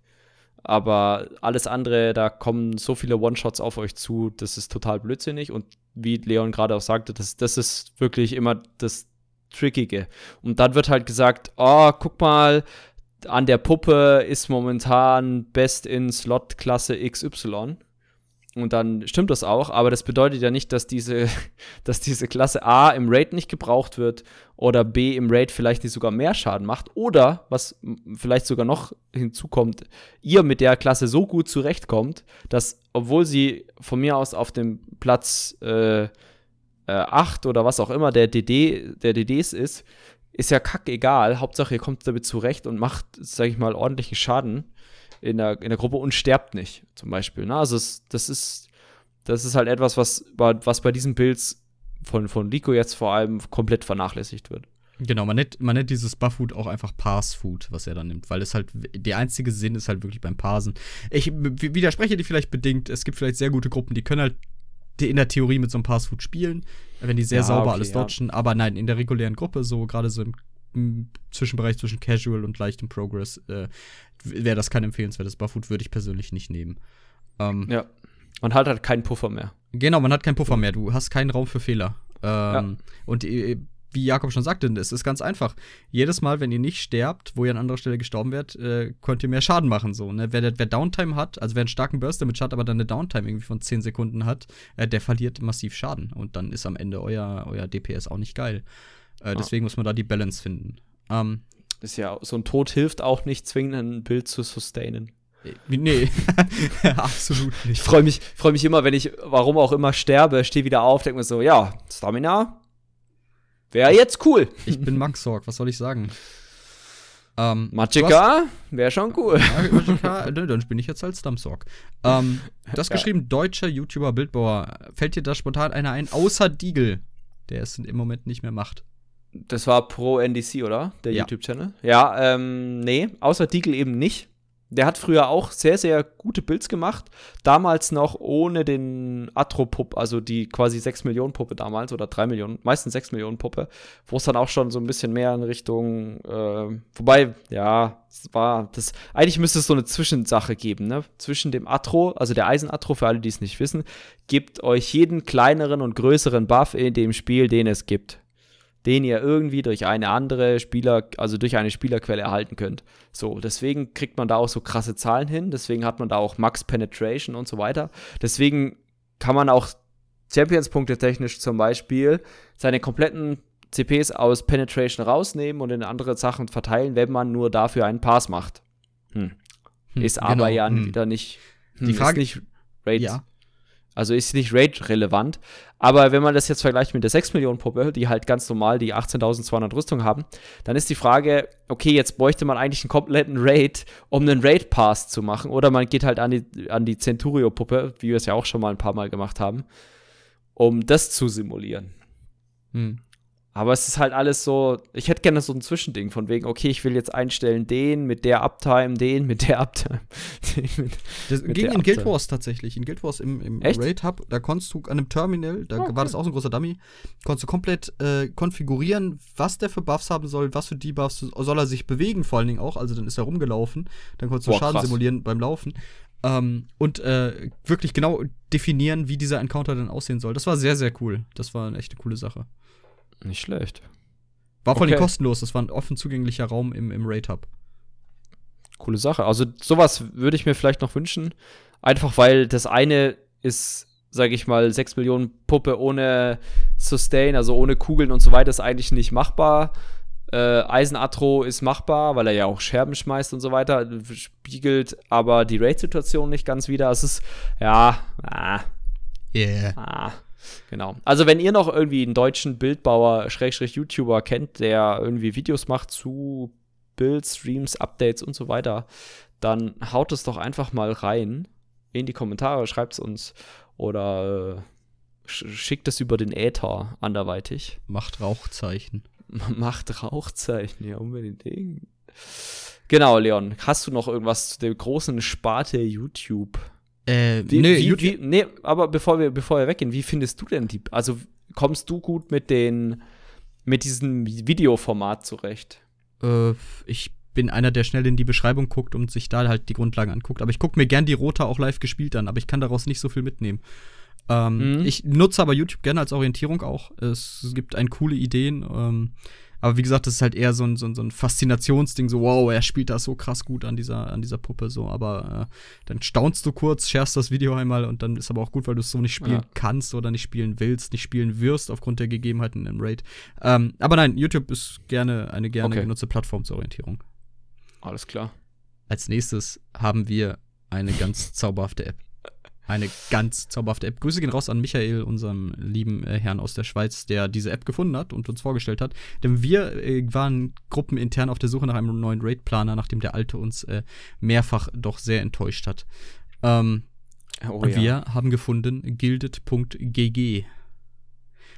[SPEAKER 1] Aber alles andere, da kommen so viele One-Shots auf euch zu, das ist total blödsinnig. Und wie Leon gerade auch sagte, das, das ist wirklich immer das Trickige. Und dann wird halt gesagt, oh, guck mal, an der Puppe ist momentan Best in Slot-Klasse XY. Und dann stimmt das auch, aber das bedeutet ja nicht, dass diese, dass diese Klasse A im Raid nicht gebraucht wird oder B im Raid vielleicht nicht sogar mehr Schaden macht oder, was vielleicht sogar noch hinzukommt, ihr mit der Klasse so gut zurechtkommt, dass, obwohl sie von mir aus auf dem Platz äh, äh, 8 oder was auch immer der DD, der DDs ist, ist ja kackegal. Hauptsache, ihr kommt damit zurecht und macht, sag ich mal, ordentlichen Schaden in der, in der Gruppe und sterbt nicht, zum Beispiel. Ne? Also es, das ist, das ist halt etwas, was, bei- was bei diesen Builds von, von Lico jetzt vor allem komplett vernachlässigt wird.
[SPEAKER 2] Genau, man nennt, man nennt dieses Buff-Food auch einfach Pass-Food, was er dann nimmt, weil es halt, der einzige Sinn ist halt wirklich beim Parsen. Ich widerspreche dir vielleicht bedingt, es gibt vielleicht sehr gute Gruppen, die können halt in der Theorie mit so einem Pass-Food spielen, wenn die sehr
[SPEAKER 1] Ja,
[SPEAKER 2] sauber
[SPEAKER 1] okay,
[SPEAKER 2] alles
[SPEAKER 1] ja.
[SPEAKER 2] dodgen, aber nein, in der regulären Gruppe, so gerade so im, im Zwischenbereich zwischen Casual und leichtem Progress, äh, wäre das kein empfehlenswertes Buff-Food, würde ich persönlich nicht nehmen. Ähm,
[SPEAKER 1] Ja. Man hat halt keinen Puffer mehr.
[SPEAKER 2] Genau, man hat keinen Puffer mehr. Du hast keinen Raum für Fehler. Ähm, Und äh, wie Jakob schon sagte, es ist ganz einfach. Jedes Mal, wenn ihr nicht sterbt, wo ihr an anderer Stelle gestorben werdet, äh, könnt ihr mehr Schaden machen. So, ne? wer, wer Downtime hat, also wer einen starken Burst damit hat, aber dann eine Downtime irgendwie von 10 Sekunden hat, äh, der verliert massiv Schaden. Und dann ist am Ende euer, euer DPS auch nicht geil. Äh, deswegen muss man da die Balance finden. Ähm,
[SPEAKER 1] Ist ja, so ein Tod hilft auch nicht zwingend, ein Bild zu sustainen.
[SPEAKER 2] Nee, absolut
[SPEAKER 1] Ich
[SPEAKER 2] nicht.
[SPEAKER 1] freue mich, freu mich immer, wenn ich, warum auch immer, sterbe, stehe wieder auf, denke mir so, ja, Stamina wäre jetzt cool.
[SPEAKER 2] Ich bin Max Sorg, was soll ich sagen? Ähm, du
[SPEAKER 1] Magicka wäre schon cool.
[SPEAKER 2] Ja, Magicka, ne, dann bin ich jetzt als Dumpsorg. Ähm, du hast
[SPEAKER 1] Ja.
[SPEAKER 2] geschrieben, deutscher YouTuber Bildbauer. Fällt dir da spontan einer ein, außer Diegel, der es im Moment nicht mehr macht?
[SPEAKER 1] Das war pro NDC, oder? Der
[SPEAKER 2] Ja.
[SPEAKER 1] YouTube-Channel. Ja, ähm, nee, außer Deagle eben nicht. Der hat früher auch sehr, sehr gute Builds gemacht. Damals noch ohne den Atro-Pupp, also die quasi 6 Millionen Puppe damals oder 3 Millionen, meistens 6 Millionen Puppe, wo es dann auch schon so ein bisschen mehr in Richtung, äh, wobei, ja, es war, das, eigentlich müsste es so eine Zwischensache geben, ne? Zwischen dem Atro, also der Eisen-Atro, für alle, die es nicht wissen, gibt euch jeden kleineren und größeren Buff in dem Spiel, den es gibt den ihr irgendwie durch eine andere Spieler, also durch eine Spielerquelle erhalten könnt. So, deswegen kriegt man da auch so krasse Zahlen hin, deswegen hat man da auch Max Penetration und so weiter. Deswegen kann man auch Champions-Punkte technisch zum Beispiel seine kompletten CPs aus Penetration rausnehmen und in andere Sachen verteilen, wenn man nur dafür einen Pass macht. Hm.
[SPEAKER 2] Hm,
[SPEAKER 1] Ist aber
[SPEAKER 2] genau,
[SPEAKER 1] ja
[SPEAKER 2] hm.
[SPEAKER 1] wieder nicht.
[SPEAKER 2] Die Frage-
[SPEAKER 1] ist nicht Raid
[SPEAKER 2] Ja.
[SPEAKER 1] Also ist nicht Rate-relevant. Aber wenn man das jetzt vergleicht mit der 6 Millionen Puppe, die halt ganz normal die 18.200 Rüstung haben, dann ist die Frage, okay, jetzt bräuchte man eigentlich einen kompletten Raid, um einen Raid-Pass zu machen. Oder man geht halt an die, an die Centurio-Puppe, wie wir es ja auch schon mal ein paar Mal gemacht haben, um das zu simulieren.
[SPEAKER 2] Hm.
[SPEAKER 1] Aber es ist halt alles so, ich hätte gerne so ein Zwischending von wegen, okay, ich will jetzt einstellen den mit der Uptime, den mit der Uptime. Mit
[SPEAKER 2] Das
[SPEAKER 1] Mit
[SPEAKER 2] ging in Guild
[SPEAKER 1] Abte-
[SPEAKER 2] Wars tatsächlich. In Guild Wars im, im? Raid Hub, da konntest du an einem Terminal, da
[SPEAKER 1] Oh,
[SPEAKER 2] war das auch so ein großer Dummy, konntest du komplett äh, konfigurieren, was der für Buffs haben soll, was für Debuffs soll er sich bewegen, vor allen Dingen auch. Also dann ist er rumgelaufen, dann konntest du
[SPEAKER 1] Boah,
[SPEAKER 2] Schaden
[SPEAKER 1] krass.
[SPEAKER 2] simulieren beim Laufen. Ähm, und äh, wirklich genau definieren, wie dieser Encounter dann aussehen soll. Das war sehr, sehr cool. Das war eine echte coole Sache.
[SPEAKER 1] Nicht schlecht.
[SPEAKER 2] War vor allem
[SPEAKER 1] Okay.
[SPEAKER 2] kostenlos, das war ein offen zugänglicher Raum im, im Raid Hub.
[SPEAKER 1] Coole Sache. Also sowas würde ich mir vielleicht noch wünschen. Einfach weil das eine ist, sage ich mal, 6 Millionen Puppe ohne Sustain, also ohne Kugeln und so weiter, ist eigentlich nicht machbar. Äh, Eisenatro ist machbar, weil er ja auch Scherben schmeißt und so weiter, spiegelt aber die Raid-Situation nicht ganz wieder. Es ist, ja, ah,
[SPEAKER 2] Yeah.
[SPEAKER 1] Ah, genau. Also wenn ihr noch irgendwie einen deutschen Bildbauer, Schrägstrich YouTuber kennt, der irgendwie Videos macht zu Builds, Streams, Updates und so weiter, dann haut es doch einfach mal rein in die Kommentare, schreibt es uns oder äh, sch schickt es über den Äther anderweitig.
[SPEAKER 2] Macht Rauchzeichen.
[SPEAKER 1] Macht Rauchzeichen, ja, unbedingt. Genau, Leon, hast du noch irgendwas zu der großen Sparte YouTube?
[SPEAKER 2] Äh,
[SPEAKER 1] Wie,
[SPEAKER 2] nee,
[SPEAKER 1] wie, wie, nee, aber bevor wir, bevor wir weggehen, wie findest du denn die? Also kommst du gut mit den, mit diesem Videoformat zurecht?
[SPEAKER 2] Äh, ich bin einer, der schnell in die Beschreibung guckt und sich da halt die Grundlagen anguckt. Aber ich gucke mir gern die Rota auch live gespielt an, aber ich kann daraus nicht so viel mitnehmen. Ähm,
[SPEAKER 1] Mhm.
[SPEAKER 2] Ich nutze aber YouTube gerne als Orientierung auch. Es gibt ein coole Ideen. Ähm, aber wie gesagt, das ist halt eher so ein, so, ein, so ein Faszinationsding, so wow, er spielt das so krass gut an dieser, an dieser Puppe, so. Aber äh, dann staunst du kurz, sharest das Video einmal und dann ist aber auch gut, weil du es so nicht spielen
[SPEAKER 1] Ja.
[SPEAKER 2] kannst oder nicht spielen willst, nicht spielen wirst aufgrund der Gegebenheiten im Raid. Ähm, aber nein, YouTube ist gerne eine gerne
[SPEAKER 1] Okay.
[SPEAKER 2] genutzte Plattform zur Orientierung.
[SPEAKER 1] Alles klar.
[SPEAKER 2] Als nächstes haben wir eine ganz zauberhafte App. Eine ganz zauberhafte App. Grüße gehen raus an Michael, unserem lieben äh, Herrn aus der Schweiz, der diese App gefunden hat und uns vorgestellt hat. Denn wir äh, waren gruppenintern auf der Suche nach einem neuen Raid-Planer, nachdem der alte uns äh, mehrfach doch sehr enttäuscht hat. Ähm,
[SPEAKER 1] Oh,
[SPEAKER 2] und wir haben gefunden gilded.gg.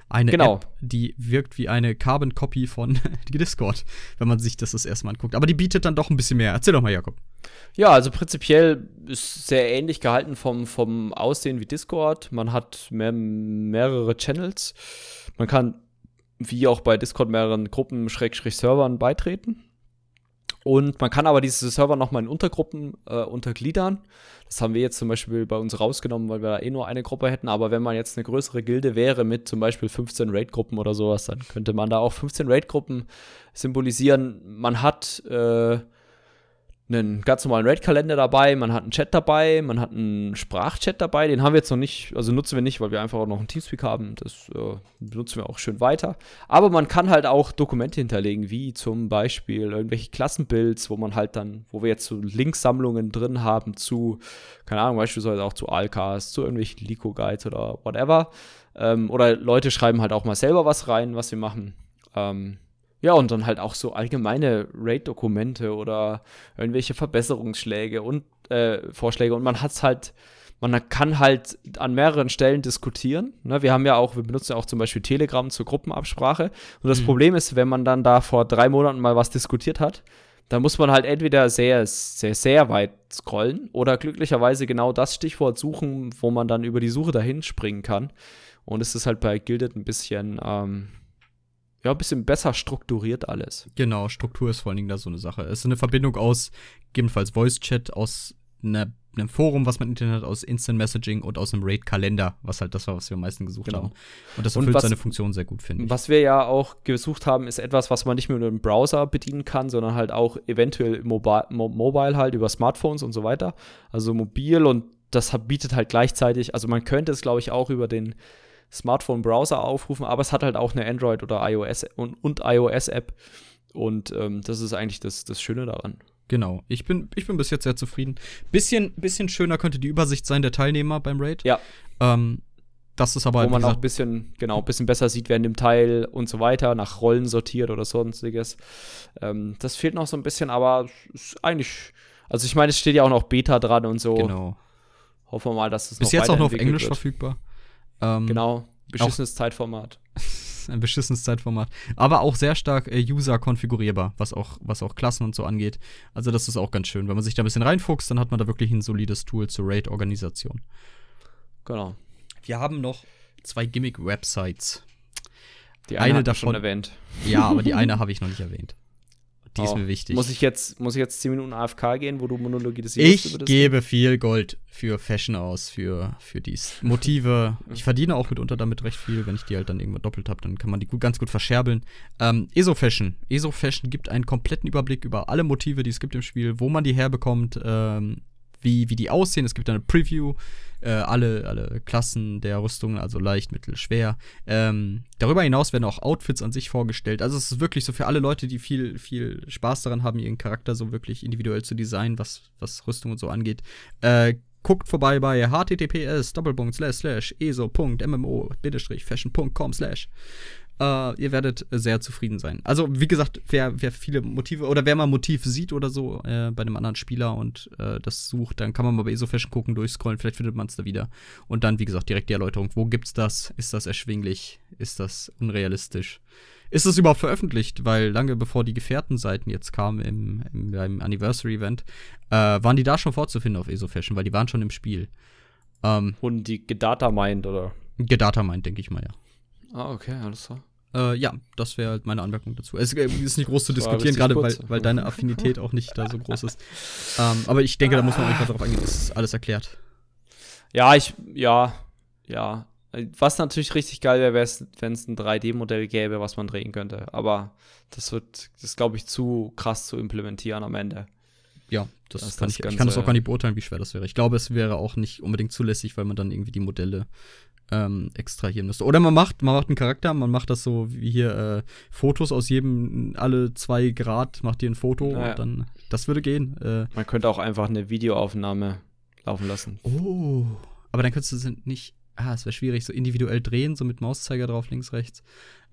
[SPEAKER 2] Eine
[SPEAKER 1] Genau.
[SPEAKER 2] App, die wirkt wie eine Carbon Copy von Discord, wenn man sich das das erste Mal anguckt. Aber die bietet dann doch ein bisschen mehr. Erzähl doch mal, Jakob.
[SPEAKER 1] Ja, also prinzipiell ist sehr ähnlich gehalten vom, vom Aussehen wie Discord. Man hat mehr, mehrere Channels. Man kann, wie auch bei Discord, mehreren Gruppen, Schrägstrich Servern beitreten. Und man kann aber diese Server nochmal in Untergruppen äh, untergliedern. Das haben wir jetzt zum Beispiel bei uns rausgenommen, weil wir da eh nur eine Gruppe hätten. Aber wenn man jetzt eine größere Gilde wäre mit zum Beispiel 15 Raid-Gruppen oder sowas, dann könnte man da auch 15 Raid-Gruppen symbolisieren. Man hat äh, einen ganz normalen Raid-Kalender dabei, man hat einen Chat dabei, man hat einen Sprachchat dabei, den haben wir jetzt noch nicht, also nutzen wir nicht, weil wir einfach auch noch einen Teamspeak haben, das äh, benutzen wir auch schön weiter. Aber man kann halt auch Dokumente hinterlegen, wie zum Beispiel irgendwelche Klassenbuilds, wo man halt dann, wo wir jetzt so Linksammlungen drin haben zu, keine Ahnung, beispielsweise auch zu Alcast, zu irgendwelchen Lico-Guides oder whatever. Ähm, oder Leute schreiben halt auch mal selber was rein, was sie machen. Ähm, ja, und dann halt auch so allgemeine Raid-Dokumente oder irgendwelche Verbesserungsschläge und äh, Vorschläge. Und man hat es halt, man kann halt an mehreren Stellen diskutieren. Ne? Wir haben ja auch, wir benutzen ja auch zum Beispiel Telegram zur Gruppenabsprache. Und das mhm. Problem ist, wenn man dann da vor drei Monaten mal was diskutiert hat, dann muss man halt entweder sehr, sehr, sehr weit scrollen oder glücklicherweise genau das Stichwort suchen, wo man dann über die Suche dahin springen kann. Und es ist halt bei Gilded ein bisschen, ähm, ja, ein bisschen besser strukturiert alles.
[SPEAKER 2] Genau, Struktur ist vor allen Dingen da so eine Sache. Es ist eine Verbindung aus gegebenenfalls Voice-Chat, aus einer, einem Forum, was man Internet hat, aus Instant Messaging und aus einem Raid-Kalender, was halt das war, was wir am meisten gesucht genau. haben. Und das erfüllt und was, seine Funktion sehr gut, finde ich.
[SPEAKER 1] Was wir ja auch gesucht haben, ist etwas, was man nicht nur mit einem Browser bedienen kann, sondern halt auch eventuell mobile, mobile halt über Smartphones und so weiter. Also mobil und das bietet halt gleichzeitig, also man könnte es, glaube ich, auch über den Smartphone-Browser aufrufen, aber es hat halt auch eine Android- oder iOS- und, und iOS-App. Und ähm, das ist eigentlich das, das Schöne daran.
[SPEAKER 2] Genau, ich bin, ich bin bis jetzt sehr zufrieden. Bisschen, bisschen schöner könnte die Übersicht sein der Teilnehmer beim Raid.
[SPEAKER 1] Ja.
[SPEAKER 2] Ähm, das ist aber.
[SPEAKER 1] Wo man auch ein bisschen, genau, ein bisschen besser sieht, wer in dem Teil und so weiter, nach Rollen sortiert oder sonstiges. Ähm, das fehlt noch so ein bisschen, aber ist eigentlich. Also ich meine, es steht ja auch noch Beta dran und so.
[SPEAKER 2] Genau.
[SPEAKER 1] Hoffen wir mal, dass es
[SPEAKER 2] Bis jetzt auch noch auf Englisch wird. verfügbar.
[SPEAKER 1] Ähm, genau, beschissenes Zeitformat.
[SPEAKER 2] ein beschissenes Zeitformat. Aber auch sehr stark äh, User-konfigurierbar, was auch, was auch Klassen und so angeht. Also, das ist auch ganz schön. Wenn man sich da ein bisschen reinfuchst, dann hat man da wirklich ein solides Tool zur Raid-Organisation.
[SPEAKER 1] Genau.
[SPEAKER 2] Wir haben noch zwei Gimmick-Websites.
[SPEAKER 1] Die eine, eine davon erwähnt.
[SPEAKER 2] Ja, aber die eine habe ich noch nicht erwähnt. Die ist mir wichtig.
[SPEAKER 1] Muss ich jetzt, muss ich jetzt 10 Minuten AFK gehen, wo du monologisierst?
[SPEAKER 2] Ich gebe viel Gold für Fashion aus, für, für die Motive. ich verdiene auch mitunter damit recht viel. Wenn ich die halt dann irgendwann doppelt habe, dann kann man die gut, ganz gut verscherbeln. Ähm, ESO Fashion. ESO Fashion gibt einen kompletten Überblick über alle Motive, die es gibt im Spiel, wo man die herbekommt, ähm, wie, wie die aussehen. Es gibt eine Preview, äh, alle, alle Klassen der Rüstungen, also leicht, mittel, schwer. Ähm, darüber hinaus werden auch Outfits an sich vorgestellt. Also es ist wirklich so für alle Leute, die viel, viel Spaß daran haben, ihren Charakter so wirklich individuell zu designen, was, was Rüstung und so angeht. Äh, guckt vorbei bei https eso.mmo-fashion.com Uh, ihr werdet sehr zufrieden sein. Also, wie gesagt, wer, wer viele Motive oder wer mal Motiv sieht oder so äh, bei einem anderen Spieler und äh, das sucht, dann kann man mal bei ESO-Fashion gucken, durchscrollen, vielleicht findet man es da wieder. Und dann, wie gesagt, direkt die Erläuterung. Wo gibt's das? Ist das erschwinglich? Ist das unrealistisch? Ist das überhaupt veröffentlicht? Weil lange bevor die Gefährtenseiten jetzt kamen im, im, im Anniversary-Event, äh, waren die da schon vorzufinden auf ESO-Fashion, weil die waren schon im Spiel.
[SPEAKER 1] Ähm, Wurden die gedatamined oder?
[SPEAKER 2] Gedatamined, denke ich mal, ja.
[SPEAKER 1] Ah, okay, alles klar.
[SPEAKER 2] Äh, ja, das wäre halt meine Anmerkung dazu. Es ist nicht groß zu diskutieren, gerade weil, weil deine Affinität auch nicht da so groß ist. Ähm, aber ich denke, da muss man einfach darauf eingehen, das ist alles erklärt.
[SPEAKER 1] Ja, ich, ja, ja. Was natürlich richtig geil wäre, wenn es ein 3D-Modell gäbe, was man drehen könnte. Aber das wird, das glaube ich, zu krass zu implementieren am Ende.
[SPEAKER 2] Ja, das, das kann ich, ich kann das auch gar nicht beurteilen, wie schwer das wäre. Ich glaube, es wäre auch nicht unbedingt zulässig, weil man dann irgendwie die Modelle ähm, extrahieren müsste. Oder man macht, man macht einen Charakter, man macht das so wie hier äh, Fotos aus jedem, alle zwei Grad macht ihr ein Foto naja. und dann, das würde gehen. Äh,
[SPEAKER 1] man könnte auch einfach eine Videoaufnahme laufen lassen.
[SPEAKER 2] Oh, aber dann könntest du nicht, ah, es wäre schwierig, so individuell drehen, so mit Mauszeiger drauf, links, rechts.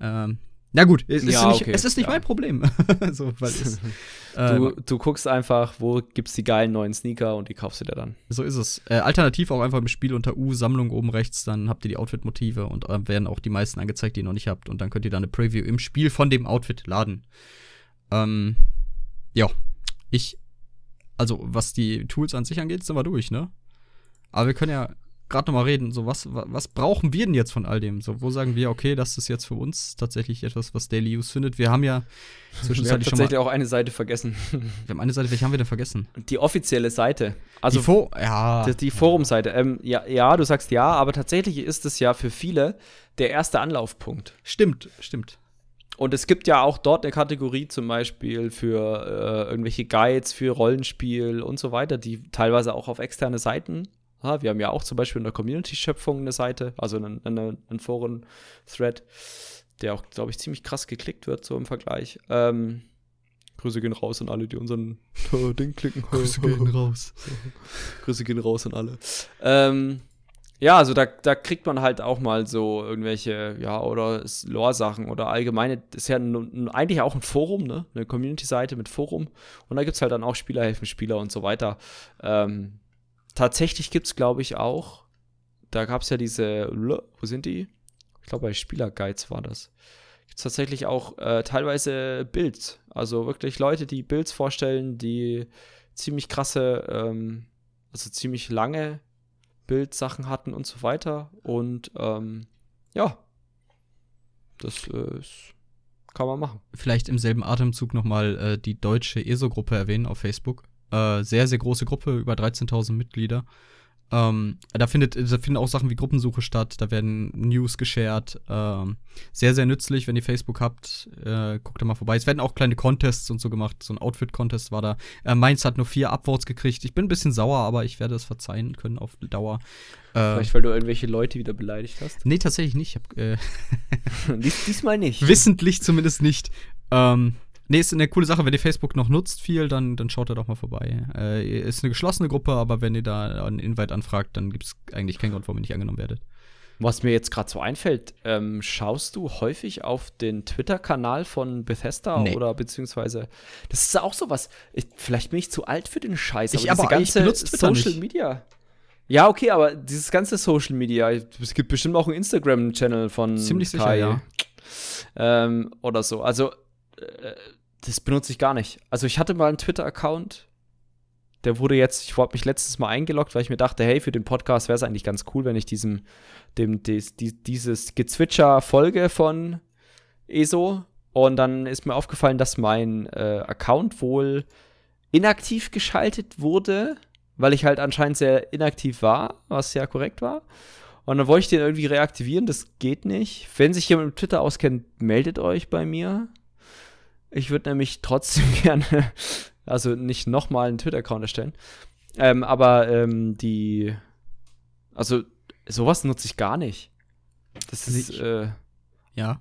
[SPEAKER 2] Ähm, na gut, es, ja, ist, nicht, okay, es ist nicht ja. mein Problem. so, es,
[SPEAKER 1] äh, du, du, guckst einfach, wo gibt es die geilen neuen Sneaker und die kaufst du dir dann.
[SPEAKER 2] So ist es. Äh, alternativ auch einfach im Spiel unter U, Sammlung oben rechts, dann habt ihr die Outfit-Motive und äh, werden auch die meisten angezeigt, die ihr noch nicht habt. Und dann könnt ihr dann eine Preview im Spiel von dem Outfit laden. Ähm, ja, ich, also was die Tools an sich angeht, sind wir durch, ne? Aber wir können ja gerade noch mal reden, so was, was brauchen wir denn jetzt von all dem? So, wo sagen wir, okay, das ist jetzt für uns tatsächlich etwas, was Daily Use findet? Wir haben ja
[SPEAKER 1] zwischenzeitlich wir haben tatsächlich auch eine Seite vergessen.
[SPEAKER 2] Wir haben eine Seite, welche haben wir denn vergessen?
[SPEAKER 1] Die offizielle Seite. Also
[SPEAKER 2] die, Fo ja,
[SPEAKER 1] die, die Forumseite. Ähm, ja, ja, du sagst ja, aber tatsächlich ist es ja für viele der erste Anlaufpunkt.
[SPEAKER 2] Stimmt, stimmt.
[SPEAKER 1] und es gibt ja auch dort eine Kategorie zum Beispiel für äh, irgendwelche Guides, für Rollenspiel und so weiter, die teilweise auch auf externe Seiten. Ja, wir haben ja auch zum Beispiel in der Community-Schöpfung eine Seite, also einen, einen, einen Foren-Thread, der auch, glaube ich, ziemlich krass geklickt wird, so im Vergleich. Ähm, Grüße gehen raus an alle, die unseren Ding klicken.
[SPEAKER 2] Grüße gehen raus.
[SPEAKER 1] Grüße gehen raus an alle. Ähm, ja, also da, da kriegt man halt auch mal so irgendwelche, ja, oder Lore-Sachen oder allgemeine, ist ja ein, eigentlich auch ein Forum, ne? Eine Community-Seite mit Forum. Und da gibt es halt dann auch Spieler helfen Spieler und so weiter. Ähm, tatsächlich gibt es, glaube ich, auch, da gab es ja diese, wo sind die? Ich glaube, bei Spielerguides war das. Gibt es tatsächlich auch äh, teilweise Builds. Also wirklich Leute, die Builds vorstellen, die ziemlich krasse, ähm, also ziemlich lange Bildsachen hatten und so weiter. Und ähm, ja, das äh, kann man machen.
[SPEAKER 2] Vielleicht im selben Atemzug nochmal äh, die deutsche ESO-Gruppe erwähnen auf Facebook. Äh, sehr, sehr große Gruppe, über 13.000 Mitglieder. Ähm, da, findet, da finden auch Sachen wie Gruppensuche statt, da werden News geshared. Ähm, sehr, sehr nützlich, wenn ihr Facebook habt. Äh, guckt da mal vorbei. Es werden auch kleine Contests und so gemacht. So ein Outfit-Contest war da. Äh, Mainz hat nur vier Upvotes gekriegt. Ich bin ein bisschen sauer, aber ich werde es verzeihen können auf Dauer.
[SPEAKER 1] Äh, Vielleicht, weil du irgendwelche Leute wieder beleidigt hast?
[SPEAKER 2] Nee, tatsächlich nicht. Ich hab, äh
[SPEAKER 1] Dies, diesmal nicht.
[SPEAKER 2] Wissentlich zumindest nicht. Ähm, Nee, ist eine coole Sache. Wenn ihr Facebook noch nutzt viel, dann, dann schaut da doch mal vorbei. Äh, ist eine geschlossene Gruppe, aber wenn ihr da einen Invite anfragt, dann gibt es eigentlich keinen Grund, warum ihr nicht angenommen werdet.
[SPEAKER 1] Was mir jetzt gerade so einfällt, ähm, schaust du häufig auf den Twitter-Kanal von Bethesda nee. oder beziehungsweise das ist auch sowas. Ich, vielleicht bin ich zu alt für den Scheiß,
[SPEAKER 2] aber, ich, aber ganze ich
[SPEAKER 1] Social nicht. Media. Ja, okay, aber dieses ganze Social Media, es gibt bestimmt auch einen Instagram-Channel von
[SPEAKER 2] Ziemlich sicher, Kai, ja.
[SPEAKER 1] Ähm, oder so. Also äh, das benutze ich gar nicht. Also ich hatte mal einen Twitter-Account, der wurde jetzt, ich habe mich letztes Mal eingeloggt, weil ich mir dachte, hey, für den Podcast wäre es eigentlich ganz cool, wenn ich diesem, dem, des, die, dieses Gezwitscher folge von ESO. Und dann ist mir aufgefallen, dass mein äh, Account wohl inaktiv geschaltet wurde, weil ich halt anscheinend sehr inaktiv war, was ja korrekt war. Und dann wollte ich den irgendwie reaktivieren, das geht nicht. Wenn sich jemand mit Twitter auskennt, meldet euch bei mir. Ich würde nämlich trotzdem gerne, also nicht nochmal einen Twitter-Account erstellen. Ähm, aber ähm, die, also sowas nutze ich gar nicht. Das ist, äh,
[SPEAKER 2] ja.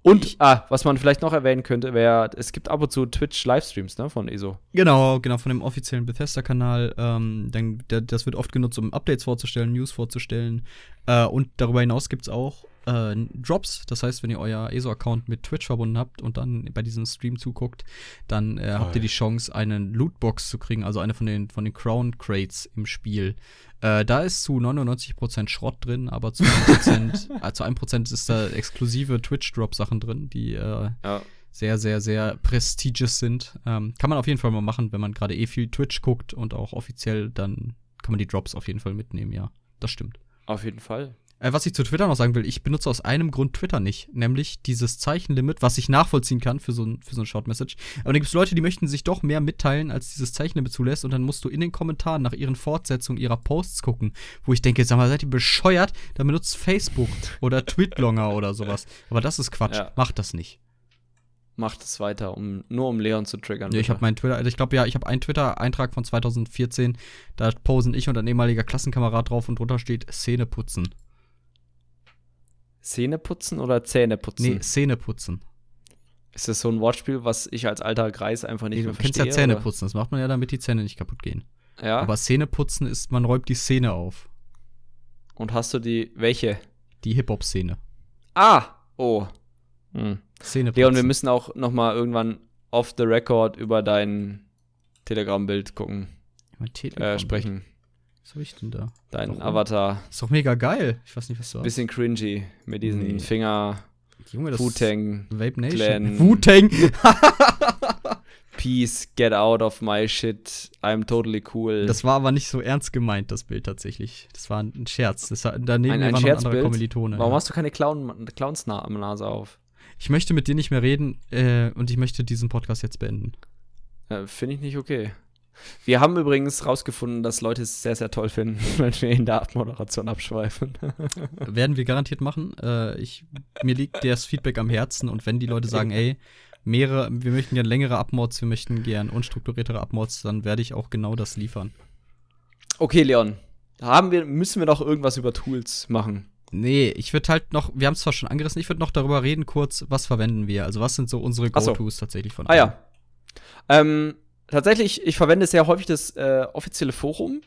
[SPEAKER 1] Und, ich, ah, was man vielleicht noch erwähnen könnte, wäre, es gibt ab und zu Twitch-Livestreams, ne, von ESO.
[SPEAKER 2] Genau, genau, von dem offiziellen Bethesda-Kanal. Ähm, der, das wird oft genutzt, um Updates vorzustellen, News vorzustellen. Äh, und darüber hinaus gibt es auch äh, Drops. Das heißt, wenn ihr euer ESO-Account mit Twitch verbunden habt und dann bei diesem Stream zuguckt, dann äh, habt ihr die Chance, einen Lootbox zu kriegen, also eine von den, von den Crown Crates im Spiel. Äh, da ist zu 99% Schrott drin, aber zu 1%, äh, zu 1% ist da exklusive Twitch-Drop-Sachen drin, die äh, ja. sehr, sehr, sehr prestigious sind. Ähm, kann man auf jeden Fall mal machen, wenn man gerade eh viel Twitch guckt und auch offiziell, dann kann man die Drops auf jeden Fall mitnehmen, ja. Das stimmt.
[SPEAKER 1] Auf jeden Fall.
[SPEAKER 2] Äh, was ich zu Twitter noch sagen will, ich benutze aus einem Grund Twitter nicht, nämlich dieses Zeichenlimit, was ich nachvollziehen kann für so ein, für so ein Short Message. Aber dann gibt es Leute, die möchten sich doch mehr mitteilen, als dieses Zeichenlimit zulässt und dann musst du in den Kommentaren nach ihren Fortsetzungen ihrer Posts gucken, wo ich denke, sag mal, seid ihr bescheuert? Dann benutzt Facebook oder Twitlonger oder sowas. Aber das ist Quatsch. Ja. Macht das nicht
[SPEAKER 1] macht es weiter, um nur um Leon zu triggern.
[SPEAKER 2] Ja, ich habe meinen Twitter, ich glaube ja, ich habe einen Twitter-Eintrag von 2014, da posen ich und ein ehemaliger Klassenkamerad drauf und drunter steht Szene putzen.
[SPEAKER 1] Zähne putzen oder Zähne putzen? Nee,
[SPEAKER 2] Zähne putzen.
[SPEAKER 1] Ist das so ein Wortspiel, was ich als alter Greis einfach nicht nee, mehr verstehe?
[SPEAKER 2] Du kennst ja Zähne putzen, das macht man ja, damit die Zähne nicht kaputt gehen. Ja. Aber Zähne putzen ist, man räumt die Szene auf.
[SPEAKER 1] Und hast du die, welche?
[SPEAKER 2] Die Hip-Hop-Szene.
[SPEAKER 1] Ah! Oh. Hm. Szene putzen. Leon, wir müssen auch noch mal irgendwann off the record über dein Telegram-Bild gucken. Telegram äh, sprechen.
[SPEAKER 2] Was habe ich denn da?
[SPEAKER 1] Dein Warum? Avatar.
[SPEAKER 2] Ist doch mega geil. Ich weiß nicht, was du
[SPEAKER 1] hast. Bisschen cringy mit diesen nee. Finger.
[SPEAKER 2] Junge, das
[SPEAKER 1] Wu-Tang.
[SPEAKER 2] Vape Nation. Wu-Tang.
[SPEAKER 1] Peace, get out of my shit. I'm totally cool.
[SPEAKER 2] Das war aber nicht so ernst gemeint, das Bild tatsächlich. Das war ein Scherz. Das war, daneben ein, ein war noch ein anderer Kommilitone.
[SPEAKER 1] Warum ja. hast du keine Clown, Clowns am Nase auf?
[SPEAKER 2] Ich möchte mit dir nicht mehr reden äh, und ich möchte diesen Podcast jetzt beenden.
[SPEAKER 1] Äh, Finde ich nicht okay. Wir haben übrigens rausgefunden, dass Leute es sehr, sehr toll finden, wenn wir in der Abmoderation abschweifen.
[SPEAKER 2] Werden wir garantiert machen. Äh, ich, mir liegt das Feedback am Herzen und wenn die Leute sagen, ey, mehrere, wir möchten gerne längere Abmods, wir möchten gerne unstrukturiertere Abmods, dann werde ich auch genau das liefern.
[SPEAKER 1] Okay, Leon. Haben wir, müssen wir noch irgendwas über Tools machen?
[SPEAKER 2] Nee, ich würde halt noch, wir haben es zwar schon angerissen, ich würde noch darüber reden, kurz, was verwenden wir? Also, was sind so unsere Go-Tos so. tatsächlich von
[SPEAKER 1] Ah ja. Ähm, tatsächlich, ich verwende sehr häufig das äh, offizielle Forum,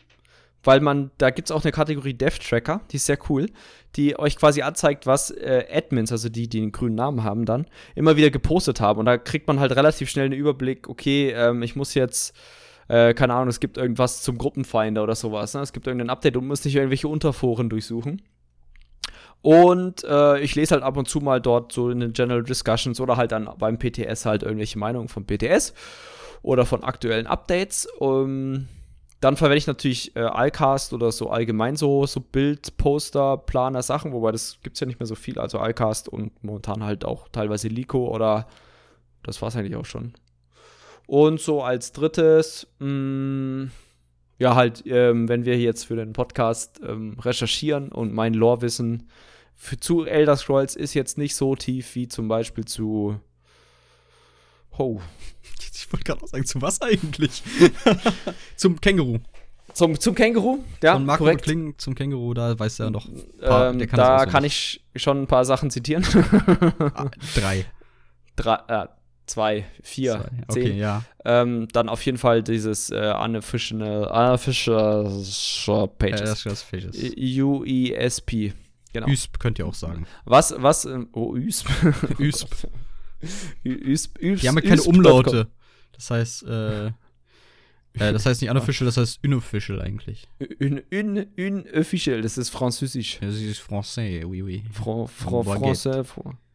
[SPEAKER 1] weil man, da gibt es auch eine Kategorie Dev-Tracker, die ist sehr cool, die euch quasi anzeigt, was äh, Admins, also die, die den grünen Namen haben dann, immer wieder gepostet haben. Und da kriegt man halt relativ schnell einen Überblick, okay, ähm, ich muss jetzt äh, keine Ahnung, es gibt irgendwas zum Gruppenfinder oder sowas. Ne? Es gibt irgendein Update und muss nicht irgendwelche Unterforen durchsuchen. Und äh, ich lese halt ab und zu mal dort so in den General Discussions oder halt dann beim PTS halt irgendwelche Meinungen vom PTS oder von aktuellen Updates. Um, dann verwende ich natürlich äh, Alcast oder so allgemein so, so Bild, Poster, Planer, Sachen, wobei das gibt es ja nicht mehr so viel. Also Alcast und momentan halt auch teilweise Lico oder das war es eigentlich auch schon. Und so als drittes, mh, mm, ja, halt, ähm, wenn wir jetzt für den Podcast ähm, recherchieren und mein Lore-Wissen zu Elder Scrolls ist jetzt nicht so tief wie zum Beispiel zu.
[SPEAKER 2] Oh. Ich wollte gerade auch sagen, zu was eigentlich? zum Känguru.
[SPEAKER 1] Zum, zum Känguru, ja.
[SPEAKER 2] Von Marco korrekt. Kling zum Känguru, da weiß er noch.
[SPEAKER 1] Paar, ähm, kann da kann ich schon ein paar Sachen zitieren.
[SPEAKER 2] ah, drei.
[SPEAKER 1] Drei, äh, zwei, vier, zwei. zehn. Okay, ja. Ähm, dann auf jeden Fall dieses äh, Unofficial, Unofficial Pages. Äh, UESP.
[SPEAKER 2] Genau. USP könnt ihr auch sagen.
[SPEAKER 1] Was, was, ähm, oh, USP.
[SPEAKER 2] USP. Die haben ja keine Umlaute. Das heißt, äh, äh, das heißt nicht unofficial, das heißt unofficial eigentlich.
[SPEAKER 1] Un, un, unofficial, das ist französisch.
[SPEAKER 2] Das ist français, oui, oui.
[SPEAKER 1] Fran, Fran, français,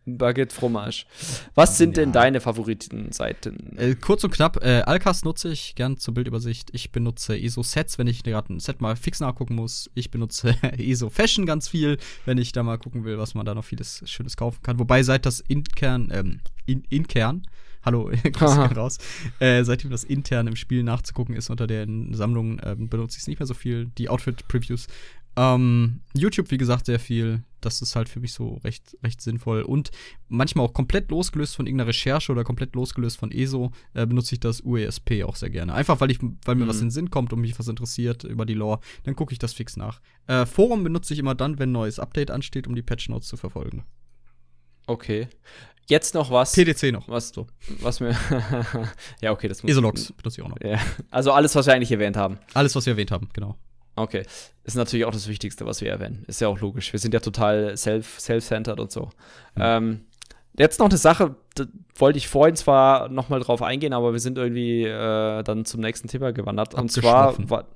[SPEAKER 1] Baguette Fromage. Was sind ja. denn deine Favoritenseiten?
[SPEAKER 2] Äh, kurz und knapp, äh, Alcast nutze ich gern zur Bildübersicht. Ich benutze ESO-Sets, wenn ich gerade ein Set mal fix nachgucken muss. Ich benutze ESO Fashion ganz viel, wenn ich da mal gucken will, was man da noch vieles Schönes kaufen kann. Wobei seit das Inkern, ähm, in, Inkern, hallo, raus, äh, seitdem das intern im Spiel nachzugucken ist unter den Sammlungen, äh, benutze ich es nicht mehr so viel. Die Outfit-Previews ähm, YouTube, wie gesagt, sehr viel. Das ist halt für mich so recht, recht sinnvoll. Und manchmal auch komplett losgelöst von irgendeiner Recherche oder komplett losgelöst von ESO, äh, benutze ich das UESP auch sehr gerne. Einfach weil, ich, weil mir mhm. was in den Sinn kommt und mich was interessiert über die Lore, dann gucke ich das fix nach. Äh, Forum benutze ich immer dann, wenn ein neues Update ansteht, um die Patch Notes zu verfolgen.
[SPEAKER 1] Okay. Jetzt noch was.
[SPEAKER 2] PDC noch.
[SPEAKER 1] Was, so. was mir. ja, okay, das
[SPEAKER 2] muss Isologs benutze ich auch noch.
[SPEAKER 1] Ja. Also alles, was wir eigentlich erwähnt haben.
[SPEAKER 2] Alles, was wir erwähnt haben, genau.
[SPEAKER 1] Okay. Ist natürlich auch das Wichtigste, was wir erwähnen. Ist ja auch logisch. Wir sind ja total self, self-centered und so. Mhm. Ähm, jetzt noch eine Sache, da wollte ich vorhin zwar noch mal drauf eingehen, aber wir sind irgendwie äh, dann zum nächsten Thema gewandert. Und zwar war,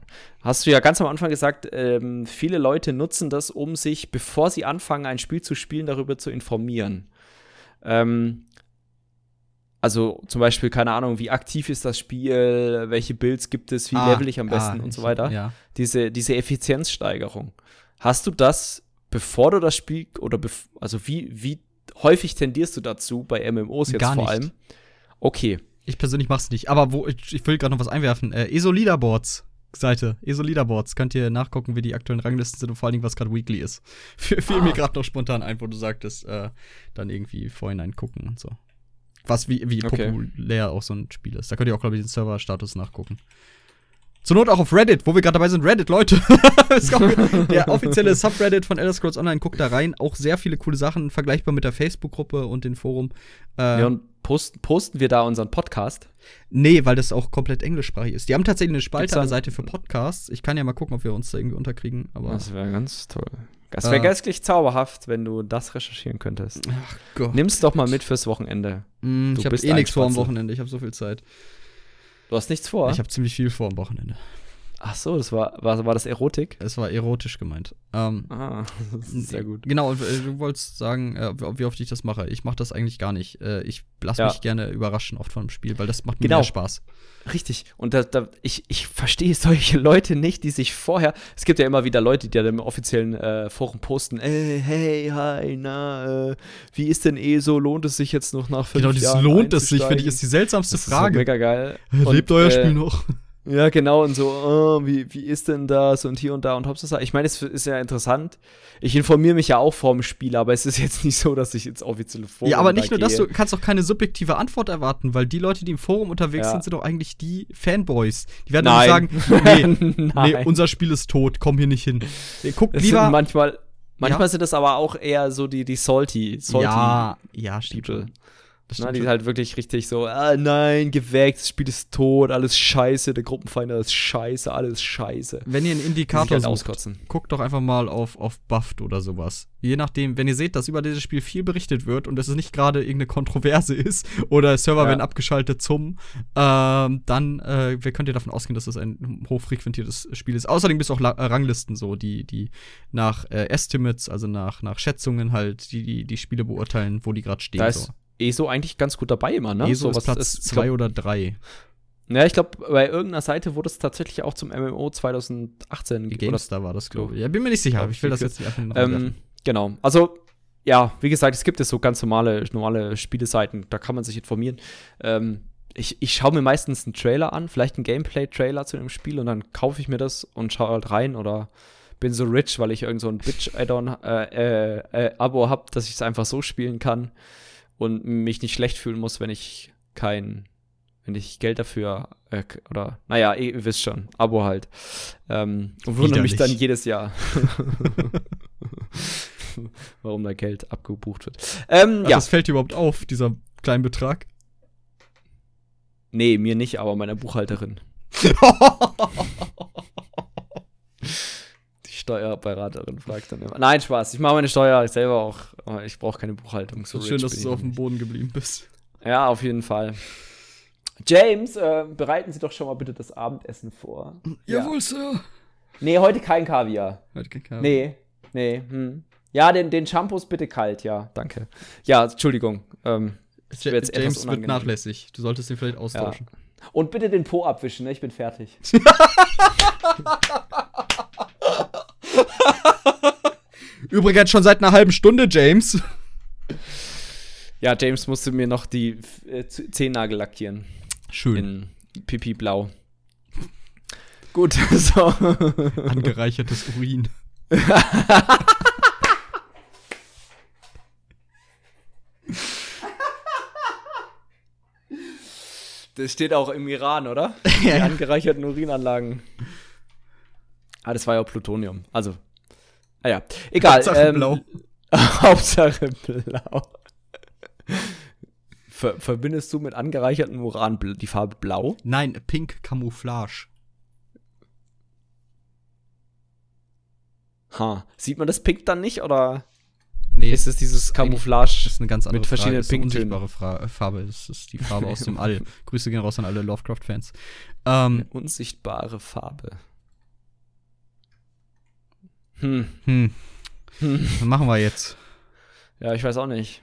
[SPEAKER 1] hast du ja ganz am Anfang gesagt, ähm, viele Leute nutzen das, um sich, bevor sie anfangen, ein Spiel zu spielen, darüber zu informieren. Ähm, also zum Beispiel, keine Ahnung, wie aktiv ist das Spiel, welche Builds gibt es, wie ah, level ich am besten ah, und so weiter. Ja. Diese, diese Effizienzsteigerung. Hast du das, bevor du das Spiel, oder also wie, wie häufig tendierst du dazu, bei MMOs jetzt
[SPEAKER 2] Gar
[SPEAKER 1] vor allem? Okay.
[SPEAKER 2] Ich persönlich mach's nicht. Aber wo, ich, ich will gerade noch was einwerfen. Äh, ESO Leaderboards. Seite, ESO Leaderboards, könnt ihr nachgucken, wie die aktuellen Ranglisten sind und vor allen Dingen, was gerade Weekly ist. Fiel ah. mir gerade noch spontan ein, wo du sagtest, äh, dann irgendwie vorhin gucken und so was wie, wie okay. populär auch so ein Spiel ist. Da könnt ihr auch, glaube ich, den Server-Status nachgucken. Zur Not auch auf Reddit, wo wir gerade dabei sind. Reddit, Leute. der offizielle Subreddit von Elder Scrolls Online. Guckt da rein. Auch sehr viele coole Sachen, vergleichbar mit der Facebook-Gruppe und dem Forum.
[SPEAKER 1] Äh, ja, und post, posten wir da unseren Podcast?
[SPEAKER 2] Nee, weil das auch komplett englischsprachig ist. Die haben tatsächlich eine Spalte an der Seite für Podcasts. Ich kann ja mal gucken, ob wir uns da irgendwie unterkriegen. Aber
[SPEAKER 1] das wäre ganz toll. Das wäre äh, geistlich zauberhaft, wenn du das recherchieren könntest. Ach Gott. Nimm's doch mal mit fürs Wochenende.
[SPEAKER 2] Mm, ich habe eh nichts vor am Wochenende. Ich habe so viel Zeit.
[SPEAKER 1] Du hast nichts vor?
[SPEAKER 2] Ich habe ziemlich viel vor am Wochenende.
[SPEAKER 1] Ach so, das war, war, war das Erotik?
[SPEAKER 2] Es war erotisch gemeint. Ähm,
[SPEAKER 1] ah, sehr gut.
[SPEAKER 2] Genau, äh, du wolltest sagen, äh, wie oft ich das mache. Ich mache das eigentlich gar nicht. Äh, ich lasse ja. mich gerne überraschen oft von einem Spiel, weil das macht mir genau. mehr Spaß.
[SPEAKER 1] Richtig. Und da, da, ich, ich verstehe solche Leute nicht, die sich vorher. Es gibt ja immer wieder Leute, die ja im offiziellen äh, Forum posten: Ey, hey, hi, na, äh, wie ist denn eh so? Lohnt es sich jetzt noch nach fünf
[SPEAKER 2] genau, Jahren? Genau, lohnt es sich, finde ich, ist die seltsamste das Frage. Ist
[SPEAKER 1] so mega geil.
[SPEAKER 2] Lebt Und, euer äh, Spiel noch?
[SPEAKER 1] Ja, genau, und so, oh, wie, wie ist denn das und hier und da und Hauptsache. Ich meine, es ist ja interessant. Ich informiere mich ja auch vorm Spiel, aber es ist jetzt nicht so, dass ich ins offizielle
[SPEAKER 2] Forum Ja, aber nicht nur das, du kannst auch keine subjektive Antwort erwarten, weil die Leute, die im Forum unterwegs ja. sind, sind doch eigentlich die Fanboys. Die werden Nein. sagen, nee, nee, unser Spiel ist tot, komm hier nicht hin.
[SPEAKER 1] Guck das lieber. manchmal, manchmal ja. sind das aber auch eher so die, die salty, salty
[SPEAKER 2] ja, ja, stimmt.
[SPEAKER 1] Na, die halt wirklich richtig so, ah nein, geweckt, das Spiel ist tot, alles scheiße, der Gruppenfinder ist scheiße, alles scheiße.
[SPEAKER 2] Wenn ihr einen Indikator halt sucht, guckt doch einfach mal auf, auf Buffed oder sowas. Je nachdem, wenn ihr seht, dass über dieses Spiel viel berichtet wird und es nicht gerade irgendeine Kontroverse ist oder Server ja. werden abgeschaltet zum, ähm, dann äh, könnt ihr davon ausgehen, dass das ein hochfrequentiertes Spiel ist. Außerdem gibt es auch La Ranglisten so, die, die nach äh, Estimates, also nach, nach Schätzungen halt, die, die die Spiele beurteilen, wo die gerade stehen. Da
[SPEAKER 1] ist, so. ESO eigentlich ganz gut dabei immer, ne?
[SPEAKER 2] ESO so, ist Platz 2 oder 3.
[SPEAKER 1] Ja, ich glaube, bei irgendeiner Seite wurde es tatsächlich auch zum MMO 2018
[SPEAKER 2] GameStar war das, glaube ich. Ja, bin mir nicht sicher, aber ich will das jetzt nicht einfach
[SPEAKER 1] ähm, Genau. Also, ja, wie gesagt, es gibt es so ganz normale, normale Spieleseiten, da kann man sich informieren. Ähm, ich, ich schaue mir meistens einen Trailer an, vielleicht einen Gameplay-Trailer zu dem Spiel und dann kaufe ich mir das und schaue halt rein oder bin so rich, weil ich irgend so ein Bitch-Add-on äh, äh, äh, Abo habe, dass ich es einfach so spielen kann und mich nicht schlecht fühlen muss, wenn ich kein, wenn ich Geld dafür äh, oder naja, ihr wisst schon, Abo halt. Ähm, und wundere mich dann jedes Jahr. warum da Geld abgebucht wird.
[SPEAKER 2] Ähm, ja. Das fällt dir überhaupt auf, dieser kleine Betrag?
[SPEAKER 1] Nee, mir nicht, aber meiner Buchhalterin. Steuerberaterin fragt dann immer. Nein, Spaß. Ich mache meine Steuer selber auch. Ich brauche keine Buchhaltung.
[SPEAKER 2] So schön, dass du auf dem Boden geblieben bist.
[SPEAKER 1] Ja, auf jeden Fall. James, äh, bereiten Sie doch schon mal bitte das Abendessen vor.
[SPEAKER 2] Jawohl, ja. Sir.
[SPEAKER 1] Nee, heute kein Kaviar.
[SPEAKER 2] Heute kein Kaviar.
[SPEAKER 1] Nee, nee. Hm. Ja, den, den Shampoos bitte kalt, ja, danke. Ja, Entschuldigung. Ähm,
[SPEAKER 2] jetzt James wird nachlässig. Du solltest ihn vielleicht austauschen.
[SPEAKER 1] Ja. Und bitte den Po abwischen, ne? Ich bin fertig.
[SPEAKER 2] Übrigens schon seit einer halben Stunde, James.
[SPEAKER 1] Ja, James musste mir noch die äh, Zehennagel lackieren.
[SPEAKER 2] Schön.
[SPEAKER 1] In Pipi Blau. Gut, so.
[SPEAKER 2] Angereichertes Urin.
[SPEAKER 1] Das steht auch im Iran, oder? Die angereicherten Urinanlagen. Ah, das war ja Plutonium. Also, Ah ja, egal.
[SPEAKER 2] Hauptsache ähm, blau.
[SPEAKER 1] Hauptsache blau. Ver verbindest du mit angereichertem Uran die Farbe blau?
[SPEAKER 2] Nein, Pink Camouflage.
[SPEAKER 1] Ha. Sieht man das Pink dann nicht oder nee, ist es dieses Camouflage
[SPEAKER 2] das ist eine ganz andere
[SPEAKER 1] mit verschiedenen
[SPEAKER 2] Frage. unsichtbare Fra Farbe. Das ist die Farbe aus dem All. Grüße gehen raus an alle Lovecraft-Fans.
[SPEAKER 1] Ähm, unsichtbare Farbe.
[SPEAKER 2] Hm. Hm. hm. Was machen wir jetzt?
[SPEAKER 1] Ja, ich weiß auch nicht.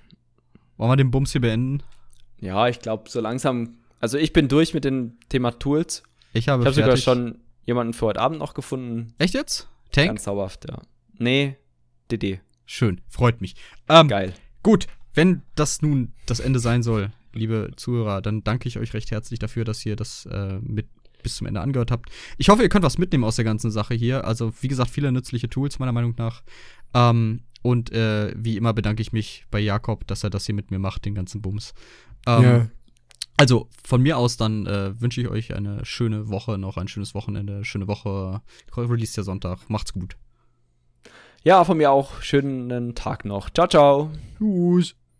[SPEAKER 2] Wollen wir den Bums hier beenden?
[SPEAKER 1] Ja, ich glaube, so langsam. Also, ich bin durch mit dem Thema Tools.
[SPEAKER 2] Ich habe,
[SPEAKER 1] ich habe sogar schon jemanden für heute Abend noch gefunden.
[SPEAKER 2] Echt jetzt? Tank?
[SPEAKER 1] Ganz zauberhaft, ja. Nee, DD.
[SPEAKER 2] Schön, freut mich.
[SPEAKER 1] Ähm, Geil.
[SPEAKER 2] Gut, wenn das nun das Ende sein soll, liebe Zuhörer, dann danke ich euch recht herzlich dafür, dass ihr das äh, mit bis zum Ende angehört habt. Ich hoffe, ihr könnt was mitnehmen aus der ganzen Sache hier. Also, wie gesagt, viele nützliche Tools, meiner Meinung nach. Ähm, und äh, wie immer bedanke ich mich bei Jakob, dass er das hier mit mir macht, den ganzen Bums. Ähm, ja. Also von mir aus dann äh, wünsche ich euch eine schöne Woche, noch ein schönes Wochenende, schöne Woche. Release der Sonntag. Macht's gut.
[SPEAKER 1] Ja, von mir auch schönen Tag noch. Ciao, ciao.
[SPEAKER 2] Tschüss.